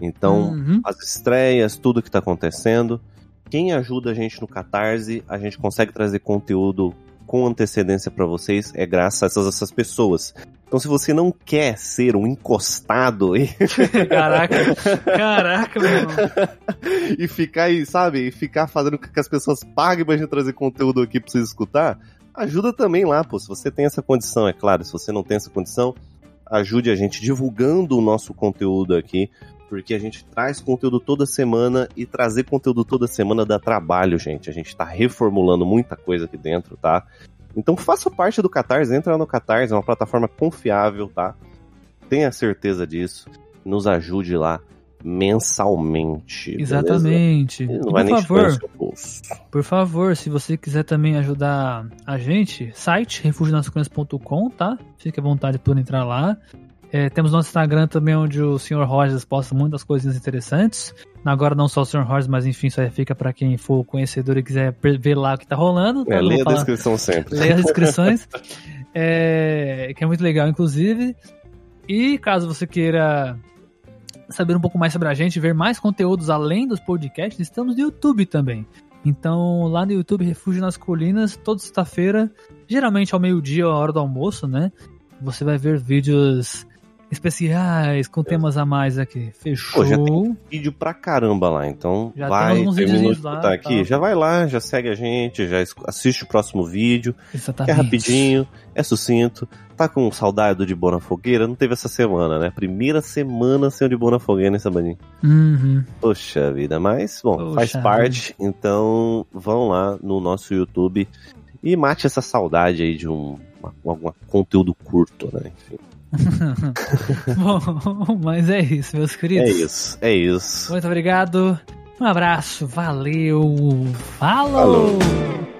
B: Então,
A: Uhum.
B: as estreias, tudo que tá acontecendo. Quem ajuda a gente no Catarse, a gente consegue trazer conteúdo com antecedência pra vocês, é graças a essas, essas pessoas. Então, se você não quer ser um encostado aí
A: Caraca, caraca, meu irmão.
B: e ficar aí, sabe? E ficar fazendo com que as pessoas paguem pra gente trazer conteúdo aqui pra vocês escutar, ajuda também lá, pô. Se você tem essa condição, é claro. Se você não tem essa condição, ajude a gente divulgando o nosso conteúdo aqui. Porque a gente traz conteúdo toda semana e trazer conteúdo toda semana dá trabalho, gente. A gente tá reformulando muita coisa aqui dentro, tá? Então faça parte do Catarse, entra no Catarse, é uma plataforma confiável, tá? Tenha certeza disso. Nos ajude lá. mensalmente.
A: Exatamente.
B: Não
A: por favor. Por favor, se você quiser também ajudar a gente, site refugionascunhas.com, tá? Fique à vontade por entrar lá. É, temos nosso Instagram também, onde o Sr. Rogers posta muitas coisinhas interessantes. Agora não só o Sr. Rogers, mas enfim, isso aí fica para quem for conhecedor e quiser ver lá o que tá rolando. Tá?
B: É, leia a
A: falar-
B: descrição sempre.
A: Leia as descrições. É, que é muito legal, inclusive. E caso você queira saber um pouco mais sobre a gente, ver mais conteúdos além dos podcasts, estamos no YouTube também. Então, lá no YouTube, Refúgio nas Colinas, toda sexta-feira, geralmente ao meio-dia, a hora do almoço, né? Você vai ver vídeos especiais com temas a mais aqui. Fechou?
B: Pô, já Vídeo pra caramba lá, então
A: Já
B: vai, terminou de
A: lá,
B: aqui,
A: tá.
B: já vai lá, já segue a gente, já assiste o próximo vídeo, que é
A: Exatamente.
B: rapidinho, é sucinto, tá com saudade do De Boa na Fogueira? Não teve essa semana, né? Primeira semana sem o De Boa na Fogueira, né, Sabaninho?
A: Uhum.
B: Poxa vida, mas, bom,
A: Poxa
B: faz parte, então vão lá no nosso YouTube e mate essa saudade aí de um uma- algum conteúdo curto, né? Enfim,
A: Bom, mas é isso, meus
B: é
A: queridos.
B: isso, é isso.
A: Muito obrigado. Um abraço. Valeu. Falou.
B: Falou.